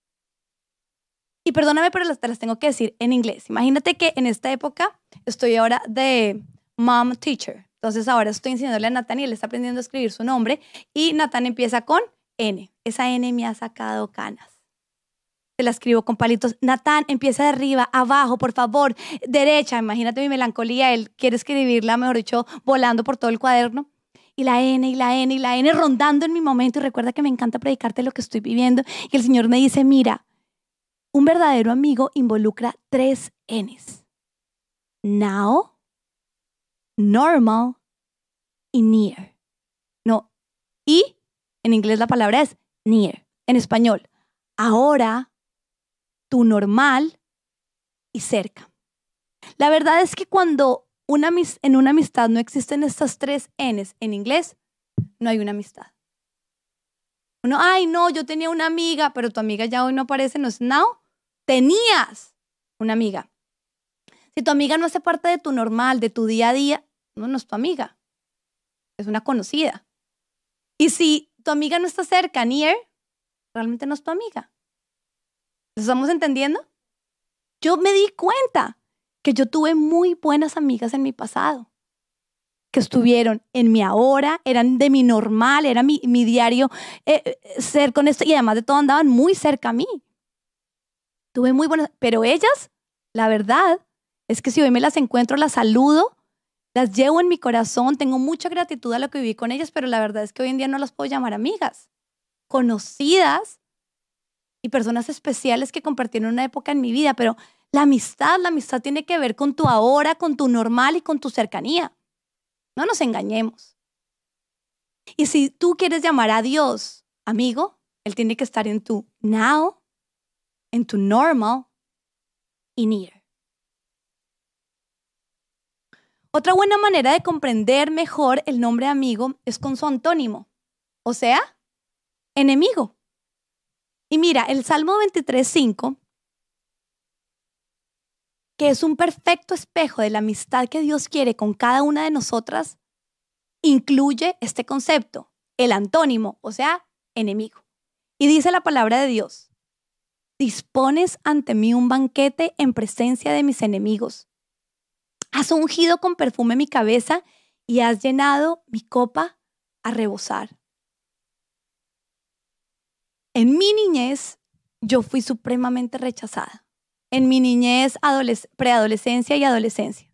Y perdóname, pero te las tengo que decir en inglés. Imagínate que en esta época estoy ahora de mom teacher. Entonces ahora estoy enseñándole a Nathan y él está aprendiendo a escribir su nombre. Y Nathan empieza con N. Esa N me ha sacado canas. La escribo con palitos. Nathan, empieza de arriba, abajo, por favor, derecha. Imagínate mi melancolía. Él quiere escribirla, mejor dicho, volando por todo el cuaderno y la N y la N y la N rondando en mi momento. Y recuerda que me encanta predicarte lo que estoy viviendo. Y el Señor me dice, mira, un verdadero amigo involucra tres Ns. Now, normal y near. No, y en inglés la palabra es near. En español, ahora, tu normal y cerca. La verdad es que cuando en una amistad no existen estas tres Ns en inglés, no hay una amistad. Uno, ay, no, yo tenía una amiga, pero tu amiga ya hoy no aparece, no es now. Tenías una amiga. Si tu amiga no hace parte de tu normal, de tu día a día, no, no es tu amiga. Es una conocida. Y si tu amiga no está cerca, near, realmente no es tu amiga. ¿Lo estamos entendiendo? Yo me di cuenta que yo tuve muy buenas amigas en mi pasado, que estuvieron en mi ahora, eran de mi normal, era mi, diario eh, eh, ser con esto y además de todo andaban muy cerca a mí. Tuve muy buenas, pero ellas, la verdad, es que si hoy me las encuentro, las saludo, las llevo en mi corazón, tengo mucha gratitud a lo que viví con ellas, pero la verdad es que hoy en día no las puedo llamar amigas, conocidas y personas especiales que compartieron una época en mi vida, pero la amistad, la amistad tiene que ver con tu ahora, con tu normal y con tu cercanía. No nos engañemos. Y si tú quieres llamar a Dios amigo, Él tiene que estar en tu now, en tu normal y near. Otra buena manera de comprender mejor el nombre amigo es con su antónimo, o sea, enemigo. Y mira, el Salmo 23.5, que es un perfecto espejo de la amistad que Dios quiere con cada una de nosotras, incluye este concepto, el antónimo, o sea, enemigo. Y dice la palabra de Dios, dispones ante mí un banquete en presencia de mis enemigos. Has ungido con perfume mi cabeza y has llenado mi copa a rebosar. En mi niñez, yo fui supremamente rechazada. En mi niñez, preadolescencia y adolescencia.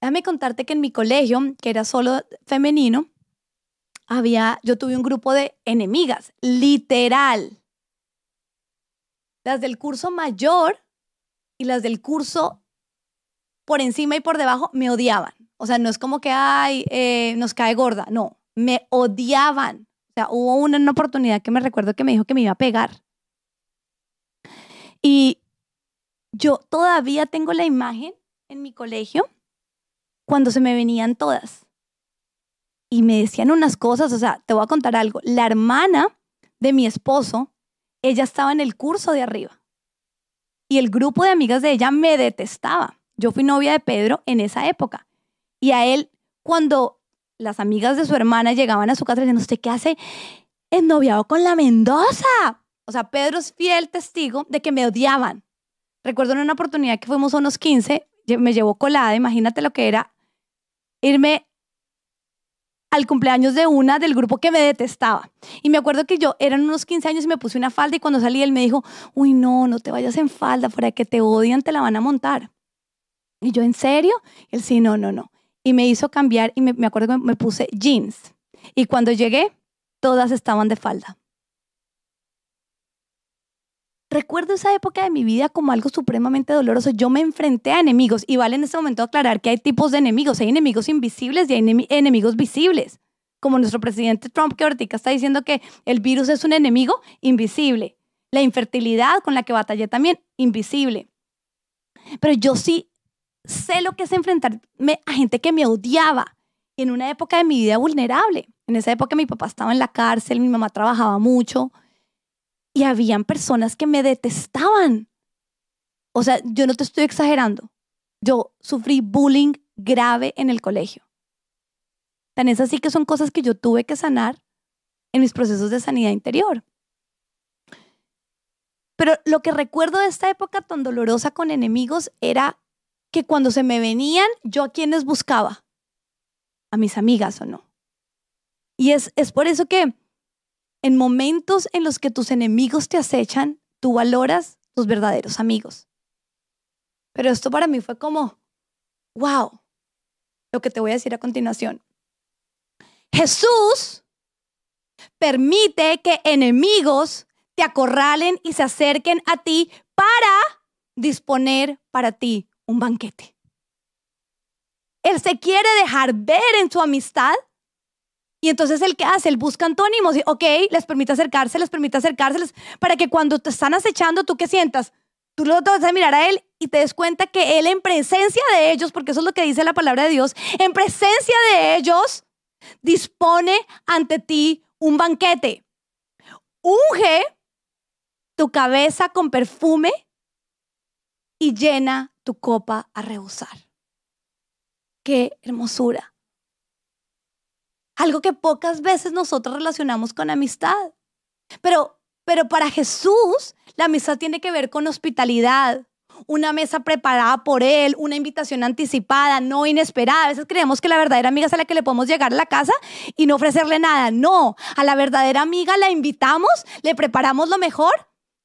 Déjame contarte que en mi colegio, que era solo femenino, había, yo tuve un grupo de enemigas, literal. Las del curso mayor y las del curso por encima y por debajo me odiaban. O sea, no es como que, ay, eh, nos cae gorda. No, me odiaban. Sea, hubo una, una oportunidad que me recuerdo que me dijo que me iba a pegar. Y yo todavía tengo la imagen en mi colegio cuando se me venían todas. Y me decían unas cosas, o sea, te voy a contar algo. La hermana de mi esposo, ella estaba en el curso de arriba. Y el grupo de amigas de ella me detestaba. Yo fui novia de Pedro en esa época. Y a él, cuando las amigas de su hermana llegaban a su casa diciendo, ¿usted qué hace ennoviado con la Mendoza? O sea, Pedro es fiel testigo de que me odiaban. Recuerdo en una oportunidad que fuimos unos 15, me llevó colada, imagínate lo que era irme al cumpleaños de una del grupo que me detestaba. Y me acuerdo que yo eran unos 15 años y me puse una falda y cuando salí él me dijo, uy, no, no te vayas en falda, fuera que te odian, te la van a montar. Y yo, ¿en serio? él sí, no, no, no. Y me hizo cambiar y me, me acuerdo que me puse jeans. Y cuando llegué, todas estaban de falda. Recuerdo esa época de mi vida como algo supremamente doloroso. Yo me enfrenté a enemigos y vale en este momento aclarar que hay tipos de enemigos. Hay enemigos invisibles y hay enemigos visibles. Como nuestro presidente Trump que ahorita está diciendo que el virus es un enemigo invisible. La infertilidad con la que batallé también, invisible. Pero yo sí sé lo que es enfrentarme a gente que me odiaba en una época de mi vida vulnerable. En esa época mi papá estaba en la cárcel, mi mamá trabajaba mucho y habían personas que me detestaban. O sea, yo no te estoy exagerando. Yo sufrí bullying grave en el colegio. Tan es así que son cosas que yo tuve que sanar en mis procesos de sanidad interior. Pero lo que recuerdo de esta época tan dolorosa con enemigos era que cuando se me venían, yo a quienes buscaba, a mis amigas o no. Y es, es por eso que en momentos en los que tus enemigos te acechan, tú valoras tus verdaderos amigos. Pero esto para mí fue como, wow, lo que te voy a decir a continuación. Jesús permite que enemigos te acorralen y se acerquen a ti para disponer para ti un banquete. Él se quiere dejar ver en su amistad y entonces el que hace, él busca antónimos y, ok, les permite acercarse, les permite acercarse, para que cuando te están acechando, tú que sientas, tú lo vas a mirar a él y te des cuenta que él en presencia de ellos, porque eso es lo que dice la palabra de Dios, en presencia de ellos, dispone ante ti un banquete. Unge tu cabeza con perfume y llena tu copa a rebosar. Qué hermosura algo que pocas veces nosotros relacionamos con amistad. Pero, pero para Jesús, la amistad tiene que ver con hospitalidad, una mesa preparada por Él, una invitación anticipada, no inesperada. A veces creemos que la verdadera amiga es a la que le podemos llegar a la casa y no ofrecerle nada. No, a la verdadera amiga la invitamos, le preparamos lo mejor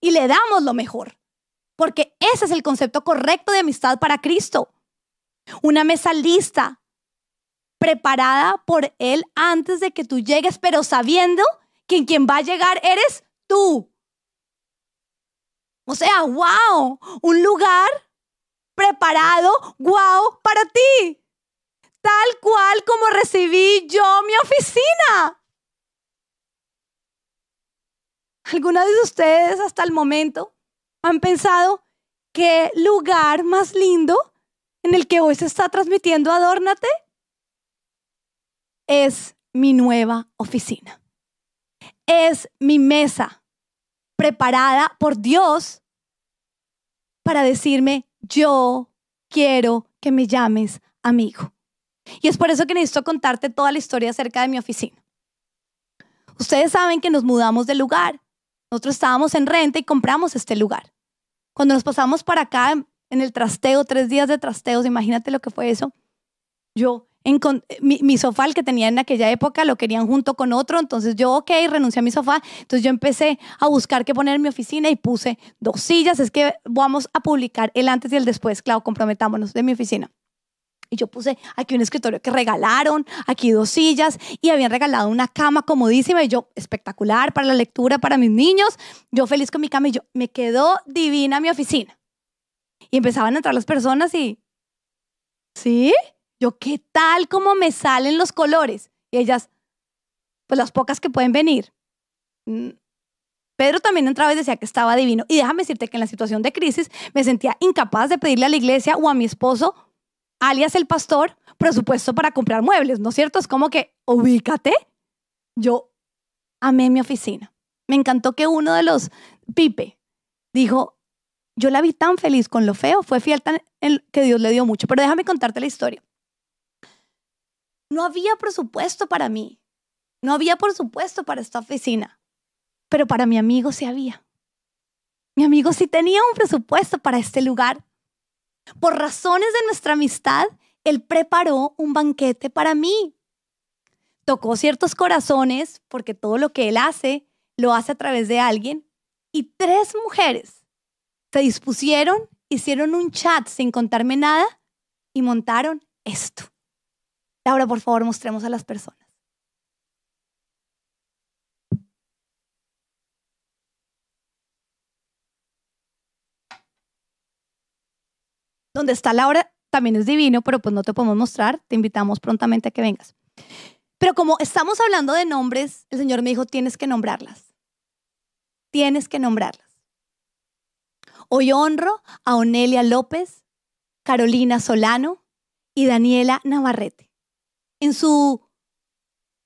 y le damos lo mejor. Porque ese es el concepto correcto de amistad para Cristo. Una mesa lista, preparada por Él antes de que tú llegues, pero sabiendo que quien va a llegar eres tú. O sea, wow, un lugar preparado, wow, para ti. Tal cual como recibí yo mi oficina. ¿Alguna de ustedes hasta el momento han pensado qué lugar más lindo en el que hoy se está transmitiendo Adórnate? es mi nueva oficina. Es mi mesa preparada por Dios para decirme, yo quiero que me llames amigo. Y es por eso que necesito contarte toda la historia acerca de mi oficina. Ustedes saben que nos mudamos de lugar. Nosotros estábamos en renta y compramos este lugar. Cuando nos pasamos para acá en el trasteo, tres días de trasteos, imagínate lo que fue eso. Yo, mi, sofá, el que tenía en aquella época, lo querían junto con otro, entonces yo, ok, renuncié a mi sofá, entonces yo empecé a buscar qué poner en mi oficina y puse dos sillas, es que vamos a publicar el antes y el después, claro, comprometámonos de mi oficina. Y yo puse aquí un escritorio que regalaron, aquí dos sillas y habían regalado una cama comodísima y yo espectacular para la lectura para mis niños. Yo feliz con mi cama y yo me quedó divina mi oficina. Y empezaban a entrar las personas y, ¿sí? Yo, ¿qué tal cómo me salen los colores? Y ellas, pues las pocas que pueden venir. Mm, Pedro también entraba y decía que estaba divino. Y déjame decirte que en la situación de crisis me sentía incapaz de pedirle a la iglesia o a mi esposo alias el pastor, presupuesto para comprar muebles, ¿no es cierto? Es como que, ubícate. Yo amé mi oficina. Me encantó que uno de los, Pipe, dijo, yo la vi tan feliz con lo feo, fue fiel tan, que Dios le dio mucho. Pero déjame contarte la historia. No había presupuesto para mí. No había presupuesto para esta oficina. Pero para mi amigo sí había. Mi amigo sí tenía un presupuesto para este lugar. Por razones de nuestra amistad, él preparó un banquete para mí. Tocó ciertos corazones, porque todo lo que él hace, lo hace a través de alguien. Y tres mujeres se dispusieron, hicieron un chat sin contarme nada y montaron esto. Laura, por favor, mostremos a las personas. Donde está Laura también es divino, pero pues no te podemos mostrar. Te invitamos prontamente a que vengas. Pero como estamos hablando de nombres, el Señor me dijo, tienes que nombrarlas. Tienes que nombrarlas. Hoy honro a Onelia López, Carolina Solano y Daniela Navarrete. En, su,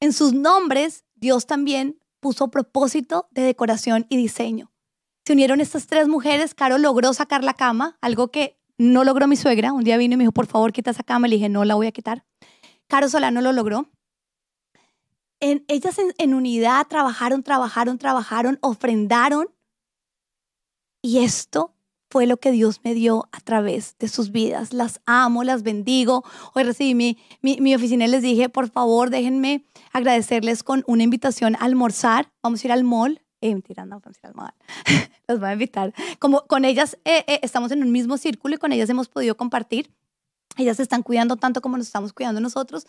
en sus nombres, Dios también puso propósito de decoración y diseño. Se unieron estas tres mujeres, Caro logró sacar la cama, algo que no logró mi suegra. Un día vino y me dijo, por favor, quita esa cama. Le dije, no la voy a quitar. Caro Solano lo logró. En, ellas en, unidad trabajaron, trabajaron, trabajaron, ofrendaron. Y esto fue lo que Dios me dio a través de sus vidas. Las amo, las bendigo. Hoy recibí mi, mi, mi, oficina y les dije, por favor, déjenme agradecerles con una invitación a almorzar. Vamos a ir al mall eh, mentira, no, los voy a invitar. Como con ellas eh, eh, estamos en un mismo círculo y con ellas hemos podido compartir. Ellas se están cuidando tanto como nos estamos cuidando nosotros.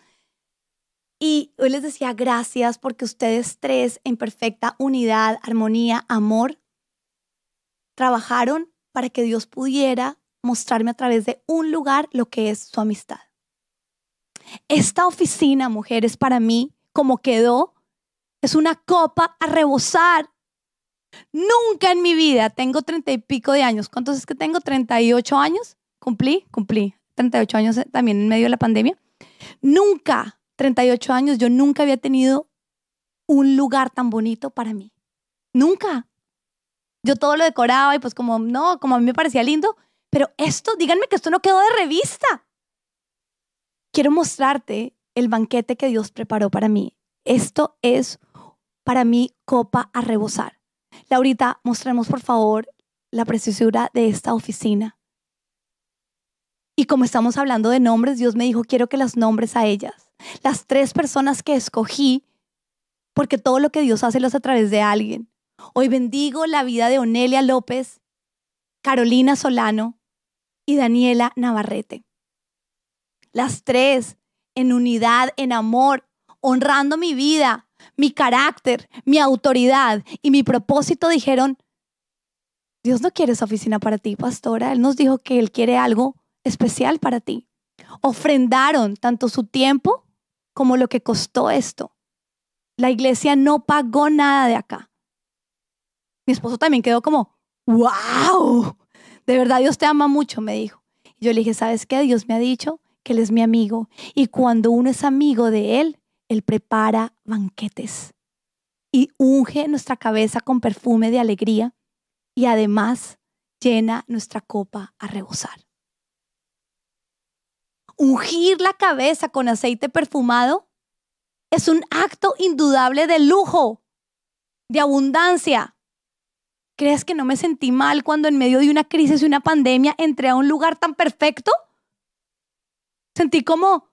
Y hoy les decía gracias porque ustedes tres en perfecta unidad, armonía, amor, trabajaron para que Dios pudiera mostrarme a través de un lugar lo que es su amistad. Esta oficina, mujeres, para mí, como quedó, es una copa a rebosar Nunca en mi vida, tengo treinta y pico de años. ¿Cuántos es que tengo? 38 años. Cumplí, cumplí. 38 años eh, también en medio de la pandemia. Nunca, 38 años, yo nunca había tenido un lugar tan bonito para mí. Nunca. Yo todo lo decoraba y pues como, no, como a mí me parecía lindo, pero esto, díganme que esto no quedó de revista. Quiero mostrarte el banquete que Dios preparó para mí. Esto es para mí copa a rebosar. Laurita, mostremos por favor la preciosura de esta oficina. Y como estamos hablando de nombres, Dios me dijo, quiero que las nombres a ellas. Las tres personas que escogí, porque todo lo que Dios hace lo hace a través de alguien. Hoy bendigo la vida de Onelia López, Carolina Solano y Daniela Navarrete. Las tres en unidad, en amor, honrando mi vida, mi carácter, mi autoridad y mi propósito dijeron, Dios no quiere esa oficina para ti, pastora. Él nos dijo que Él quiere algo especial para ti. Ofrendaron tanto su tiempo como lo que costó esto. La iglesia no pagó nada de acá. Mi esposo también quedó como, wow, de verdad Dios te ama mucho, me dijo. Yo le dije, ¿sabes qué? Dios me ha dicho que Él es mi amigo. Y cuando uno es amigo de Él, él prepara banquetes y unge nuestra cabeza con perfume de alegría y además llena nuestra copa a rebosar. Ungir la cabeza con aceite perfumado es un acto indudable de lujo, de abundancia. ¿Crees que no me sentí mal cuando en medio de una crisis y una pandemia entré a un lugar tan perfecto? Sentí como,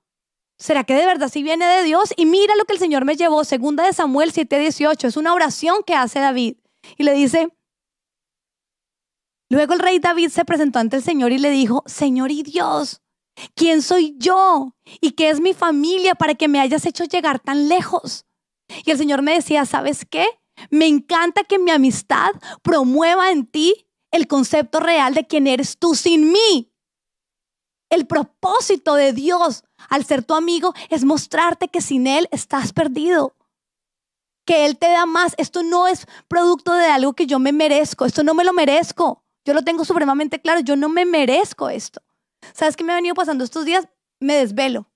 ¿será que de verdad sí viene de Dios? Y mira lo que el Señor me llevó, segunda de Samuel 7:18, es una oración que hace David. Y le dice, luego el rey David se presentó ante el Señor y le dijo, Señor y Dios, ¿quién soy yo? ¿Y qué es mi familia para que me hayas hecho llegar tan lejos? Y el Señor me decía, ¿sabes qué? Me encanta que mi amistad promueva en ti el concepto real de quién eres tú sin mí. El propósito de Dios al ser tu amigo es mostrarte que sin Él estás perdido. Que Él te da más. Esto no es producto de algo que yo me merezco. Esto no me lo merezco. Yo lo tengo supremamente claro. Yo no me merezco esto. ¿Sabes qué me ha venido pasando estos días? Me desvelo.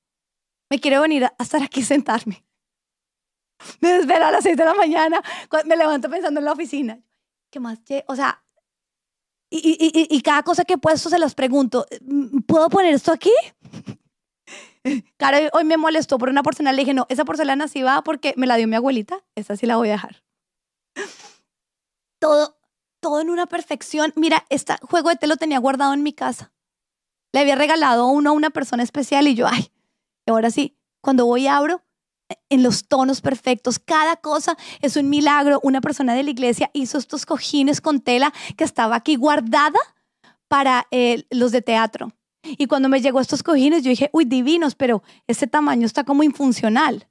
Me quiero venir a estar aquí sentarme. Me desvelo a las 6 de la mañana, me levanto pensando en la oficina. ¿Qué más? O sea, y, y, cada cosa que he puesto se las pregunto, ¿puedo poner esto aquí? Cara, hoy me molestó por una porcelana. Le dije, no, esa porcelana sí va porque me la dio mi abuelita. Esa sí la voy a dejar. Todo, todo en una perfección. Mira, este juego de té lo tenía guardado en mi casa. Le había regalado uno a una persona especial y yo, ay, ahora sí, cuando voy abro, en los tonos perfectos. Cada cosa es un milagro. Una persona de la iglesia hizo estos cojines con tela que estaba aquí guardada para eh, los de teatro. Y cuando me llegó estos cojines, yo dije, uy, divinos, pero este tamaño está como infuncional.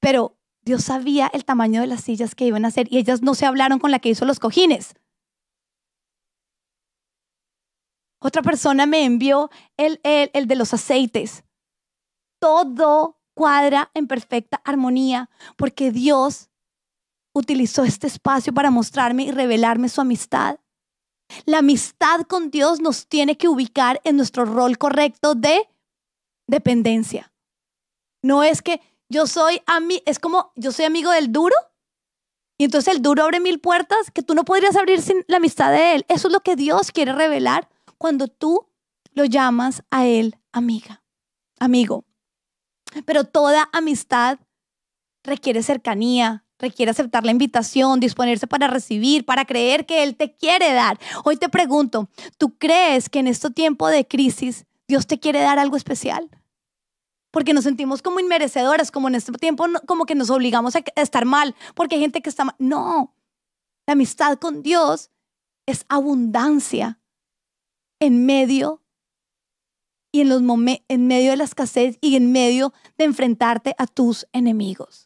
Pero Dios sabía el tamaño de las sillas que iban a hacer y ellas no se hablaron con la que hizo los cojines. Otra persona me envió el, el, el de los aceites. Todo cuadra en perfecta armonía, porque Dios utilizó este espacio para mostrarme y revelarme su amistad. La amistad con Dios nos tiene que ubicar en nuestro rol correcto de dependencia. No es que yo soy mí es como yo soy amigo del duro y entonces el duro abre mil puertas que tú no podrías abrir sin la amistad de él. Eso es lo que Dios quiere revelar cuando tú lo llamas a él amiga, amigo. Pero toda amistad requiere cercanía, requiere aceptar la invitación, disponerse para recibir, para creer que Él te quiere dar. Hoy te pregunto, ¿tú crees que en este tiempo de crisis Dios te quiere dar algo especial? Porque nos sentimos como inmerecedoras, como en este tiempo, como que nos obligamos a estar mal, porque hay gente que está mal. No, la amistad con Dios es abundancia en medio y en, los en medio de la escasez y en medio de enfrentarte a tus enemigos.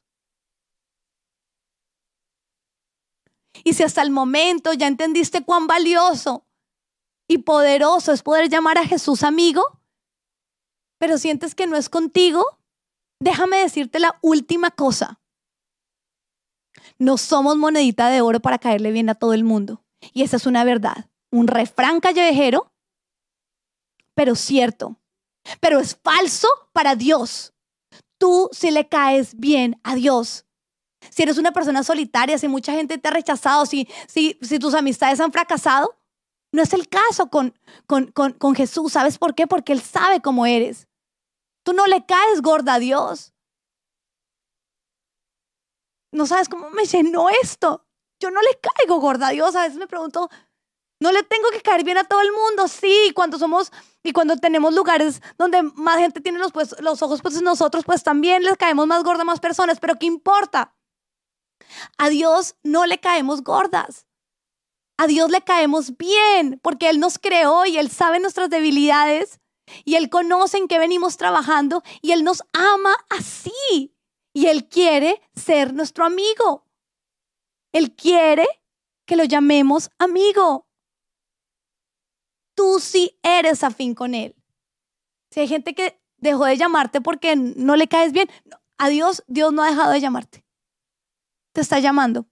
Y si hasta el momento ya entendiste cuán valioso y poderoso es poder llamar a Jesús amigo, pero sientes que no es contigo, déjame decirte la última cosa. No somos monedita de oro para caerle bien a todo el mundo. Y esa es una verdad. Un refrán callejero, pero cierto pero es falso para Dios. Tú si le caes bien a Dios. Si eres una persona solitaria, si mucha gente te ha rechazado, si, si, si tus amistades han fracasado, no es el caso con, con, con, con Jesús. ¿Sabes por qué? Porque Él sabe cómo eres. Tú no le caes gorda a Dios. No sabes cómo me llenó esto. Yo no le caigo gorda a Dios. A veces me pregunto, no le tengo que caer bien a todo el mundo. Sí, cuando somos y cuando tenemos lugares donde más gente tiene los, pues, los ojos pues nosotros pues también les caemos más gordas a más personas. Pero ¿qué importa? A Dios no le caemos gordas. A Dios le caemos bien porque Él nos creó y Él sabe nuestras debilidades y Él conoce en qué venimos trabajando y Él nos ama así. Y Él quiere ser nuestro amigo. Él quiere que lo llamemos amigo tú sí eres afín con Él. Si hay gente que dejó de llamarte porque no le caes bien, a Dios, Dios no ha dejado de llamarte. Te está llamando.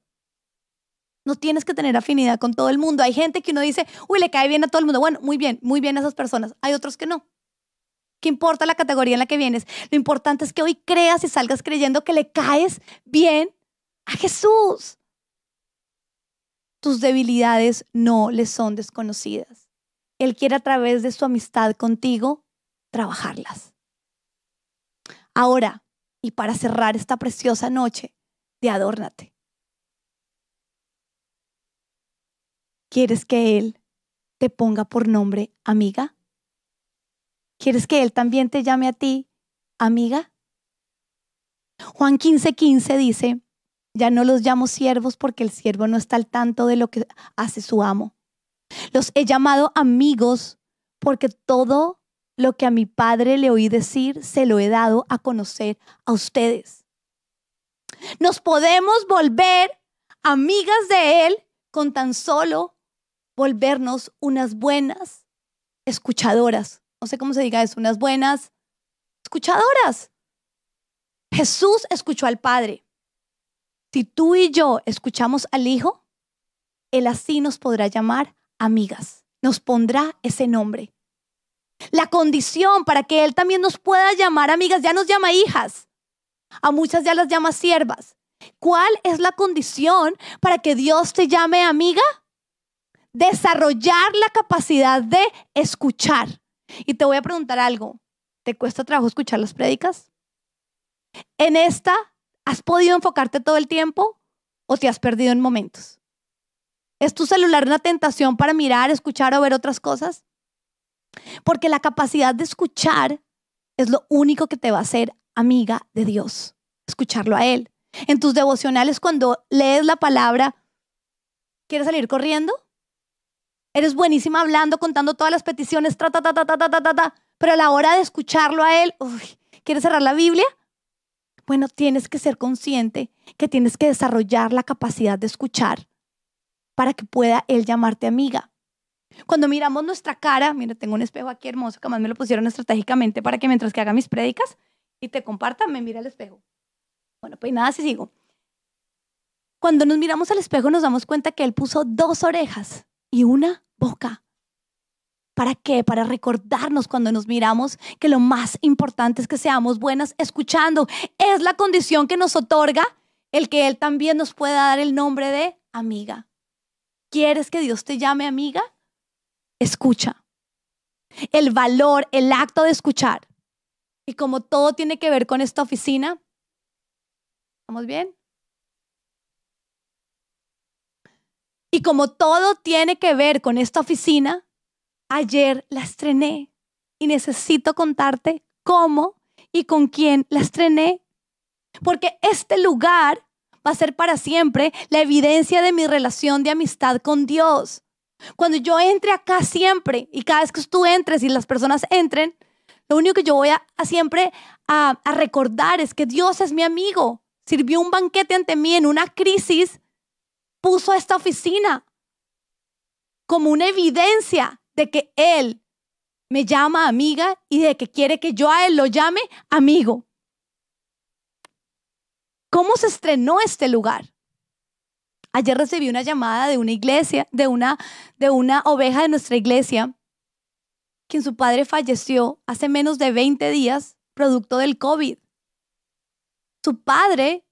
No tienes que tener afinidad con todo el mundo. Hay gente que uno dice, uy, le cae bien a todo el mundo. Bueno, muy bien, muy bien a esas personas. Hay otros que no. ¿Qué importa la categoría en la que vienes? Lo importante es que hoy creas y salgas creyendo que le caes bien a Jesús. tus debilidades no le son desconocidas. Él quiere a través de su amistad contigo trabajarlas. Ahora, y para cerrar esta preciosa noche, de adórnate. ¿Quieres que Él te ponga por nombre amiga? ¿Quieres que Él también te llame a ti amiga? Juan 15:15 15 dice, ya no los llamo siervos porque el siervo no está al tanto de lo que hace su amo. Los he llamado amigos porque todo lo que a mi padre le oí decir se lo he dado a conocer a ustedes. Nos podemos volver amigas de Él con tan solo volvernos unas buenas escuchadoras. No sé cómo se diga eso, unas buenas escuchadoras. Jesús escuchó al Padre. Si tú y yo escuchamos al Hijo, Él así nos podrá llamar amigas. Nos pondrá ese nombre. La condición para que Él también nos pueda llamar amigas, ya nos llama hijas. A muchas ya las llama siervas. ¿Cuál es la condición para que Dios te llame amiga? Desarrollar la capacidad de escuchar. Y te voy a preguntar algo. ¿Te cuesta trabajo escuchar las prédicas? ¿En esta has podido enfocarte todo el tiempo o te has perdido en momentos? ¿Es tu celular una tentación para mirar, escuchar o ver otras cosas? Porque la capacidad de escuchar es lo único que te va a hacer amiga de Dios. Escucharlo a Él. En tus devocionales, cuando lees la palabra, ¿quieres salir corriendo? Eres buenísima hablando, contando todas las peticiones, ta, ta, ta, ta, ta, ta, ta, pero a la hora de escucharlo a Él, ¿quieres cerrar la Biblia? Bueno, tienes que ser consciente que tienes que desarrollar la capacidad de escuchar para que pueda Él llamarte amiga. Cuando miramos nuestra cara, mira, tengo un espejo aquí hermoso que más me lo pusieron estratégicamente para que mientras que haga mis prédicas y te comparta, me mira al espejo. Bueno, pues nada, si sigo. Cuando nos miramos al espejo nos damos cuenta que él puso dos orejas y una boca. ¿Para qué? Para recordarnos cuando nos miramos que lo más importante es que seamos buenas escuchando. Es la condición que nos otorga el que Él también nos pueda dar el nombre de amiga. ¿Quieres que Dios te llame amiga? Escucha. El valor, el acto de escuchar. Y como todo tiene que ver con esta oficina, ¿estamos bien? Y como todo tiene que ver con esta oficina, ayer la estrené y necesito contarte cómo y con quién la estrené. Porque este lugar va a ser para siempre la evidencia de mi relación de amistad con Dios. Cuando yo entre acá siempre y cada vez que tú entres y las personas entren, lo único que yo voy a, siempre a, a recordar es que Dios es mi amigo. Sirvió un banquete ante mí en una crisis puso esta oficina como una evidencia de que Él me llama amiga y de que quiere que yo a Él lo llame amigo. ¿Cómo se estrenó este lugar? Ayer recibí una llamada de una iglesia, de una, de una oveja de nuestra iglesia, quien su padre falleció hace menos de 20 días producto del COVID. Su padre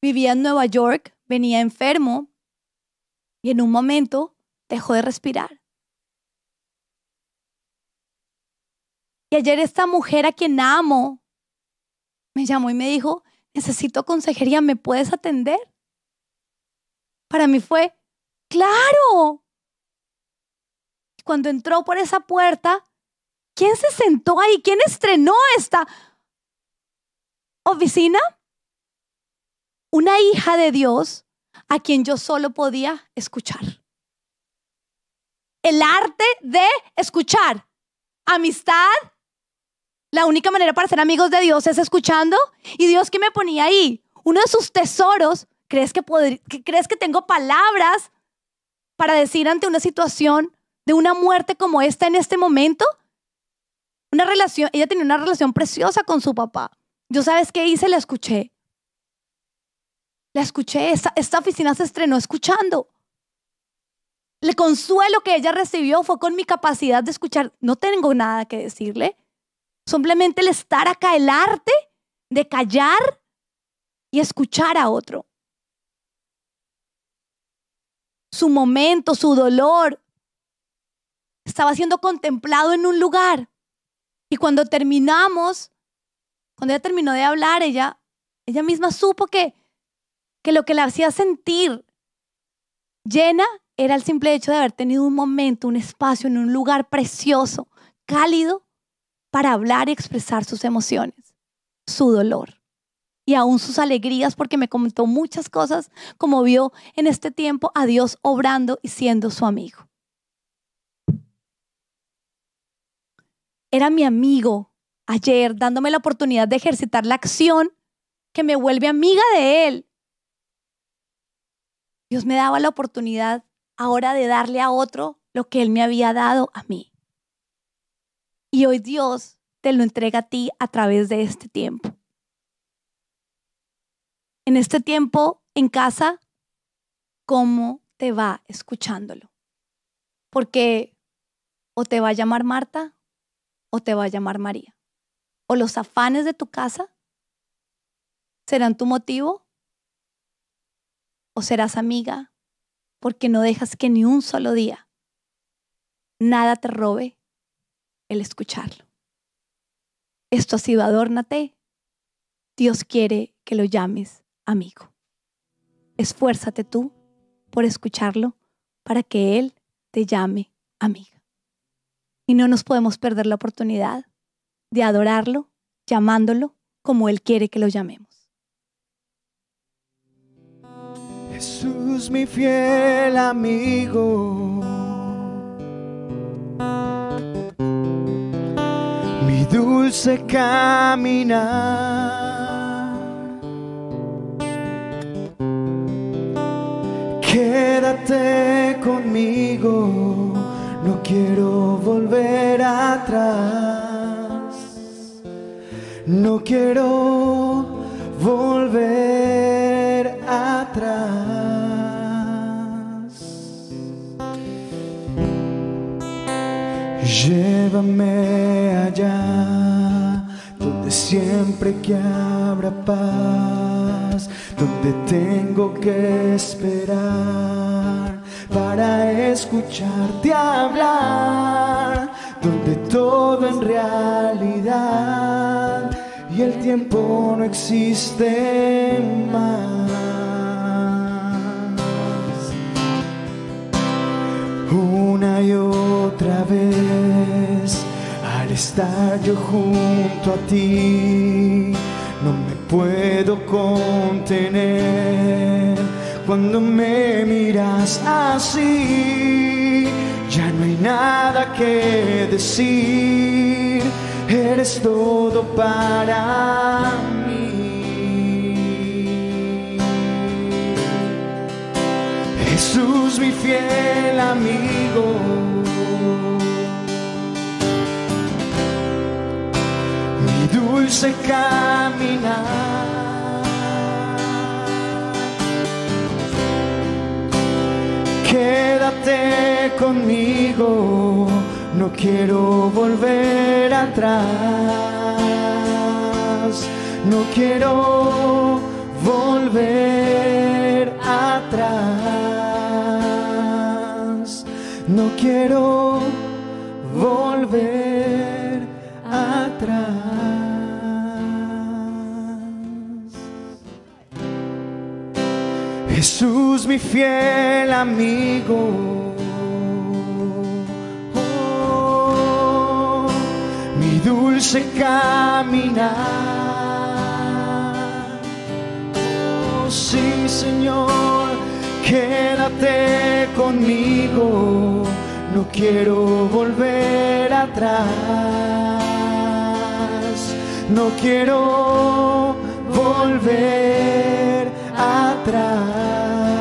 vivía en Nueva York, venía enfermo, y en un momento dejó de respirar. Y ayer esta mujer a quien amo me llamó y me dijo, necesito consejería, ¿me puedes atender? Para mí fue, claro. Cuando entró por esa puerta, ¿quién se sentó ahí? ¿Quién estrenó esta oficina? Una hija de Dios a quien yo solo podía escuchar. El arte de escuchar. Amistad. La única manera para ser amigos de Dios es escuchando. Y Dios que me ponía ahí, uno de sus tesoros, ¿crees que, ¿crees que tengo palabras para decir ante una situación de una muerte como esta en este momento? Una relación, ella tenía una relación preciosa con su papá. Yo sabes qué hice, la escuché. La escuché, esta, esta oficina se estrenó escuchando. El consuelo que ella recibió fue con mi capacidad de escuchar. No tengo nada que decirle. Simplemente el estar acá, el arte de callar y escuchar a otro. su momento, su dolor, estaba siendo contemplado en un lugar. Y cuando terminamos, cuando ella terminó de hablar, ella, ella misma supo que, que lo que la hacía sentir llena era el simple hecho de haber tenido un momento, un espacio en un lugar precioso, cálido, para hablar y expresar sus emociones, su dolor y aún sus alegrías, porque me comentó muchas cosas, como vio en este tiempo a Dios obrando y siendo su amigo. Era mi amigo ayer, dándome la oportunidad de ejercitar la acción que me vuelve amiga de Él. Dios me daba la oportunidad ahora de darle a otro lo que Él me había dado a mí. Y hoy Dios te lo entrega a ti a través de este tiempo. En este tiempo en casa, ¿cómo te va escuchándolo? Porque o te va a llamar Marta o te va a llamar María. O los afanes de tu casa serán tu motivo o serás amiga porque no dejas que ni un solo día nada te robe el escucharlo. Esto ha sido Adórnate. Dios quiere que lo llames amigo. Esfuérzate tú por escucharlo para que Él te llame amiga. Y no nos podemos perder la oportunidad de adorarlo llamándolo como Él quiere que lo llamemos. Jesús mi fiel amigo. Mi dulce caminar. Quédate conmigo, quiero volver atrás. No quiero volver atrás. Llévame allá, donde siempre que habrá paz, donde tengo que esperar para escucharte hablar, donde todo en realidad y el tiempo no existe más. Una y otra vez, al estar yo junto a ti, no me puedo contener. Cuando me miras así, ya no hay nada que decir, eres todo para mí. Jesús, mi fiel amigo. Mi dulce caminar. Quédate conmigo, no quiero volver atrás. No quiero volver atrás. No quiero volver atrás. Jesús, mi fiel amigo. Oh, mi dulce caminar. Oh, sí, Señor, quédate conmigo. No quiero volver atrás. No quiero volver atrás.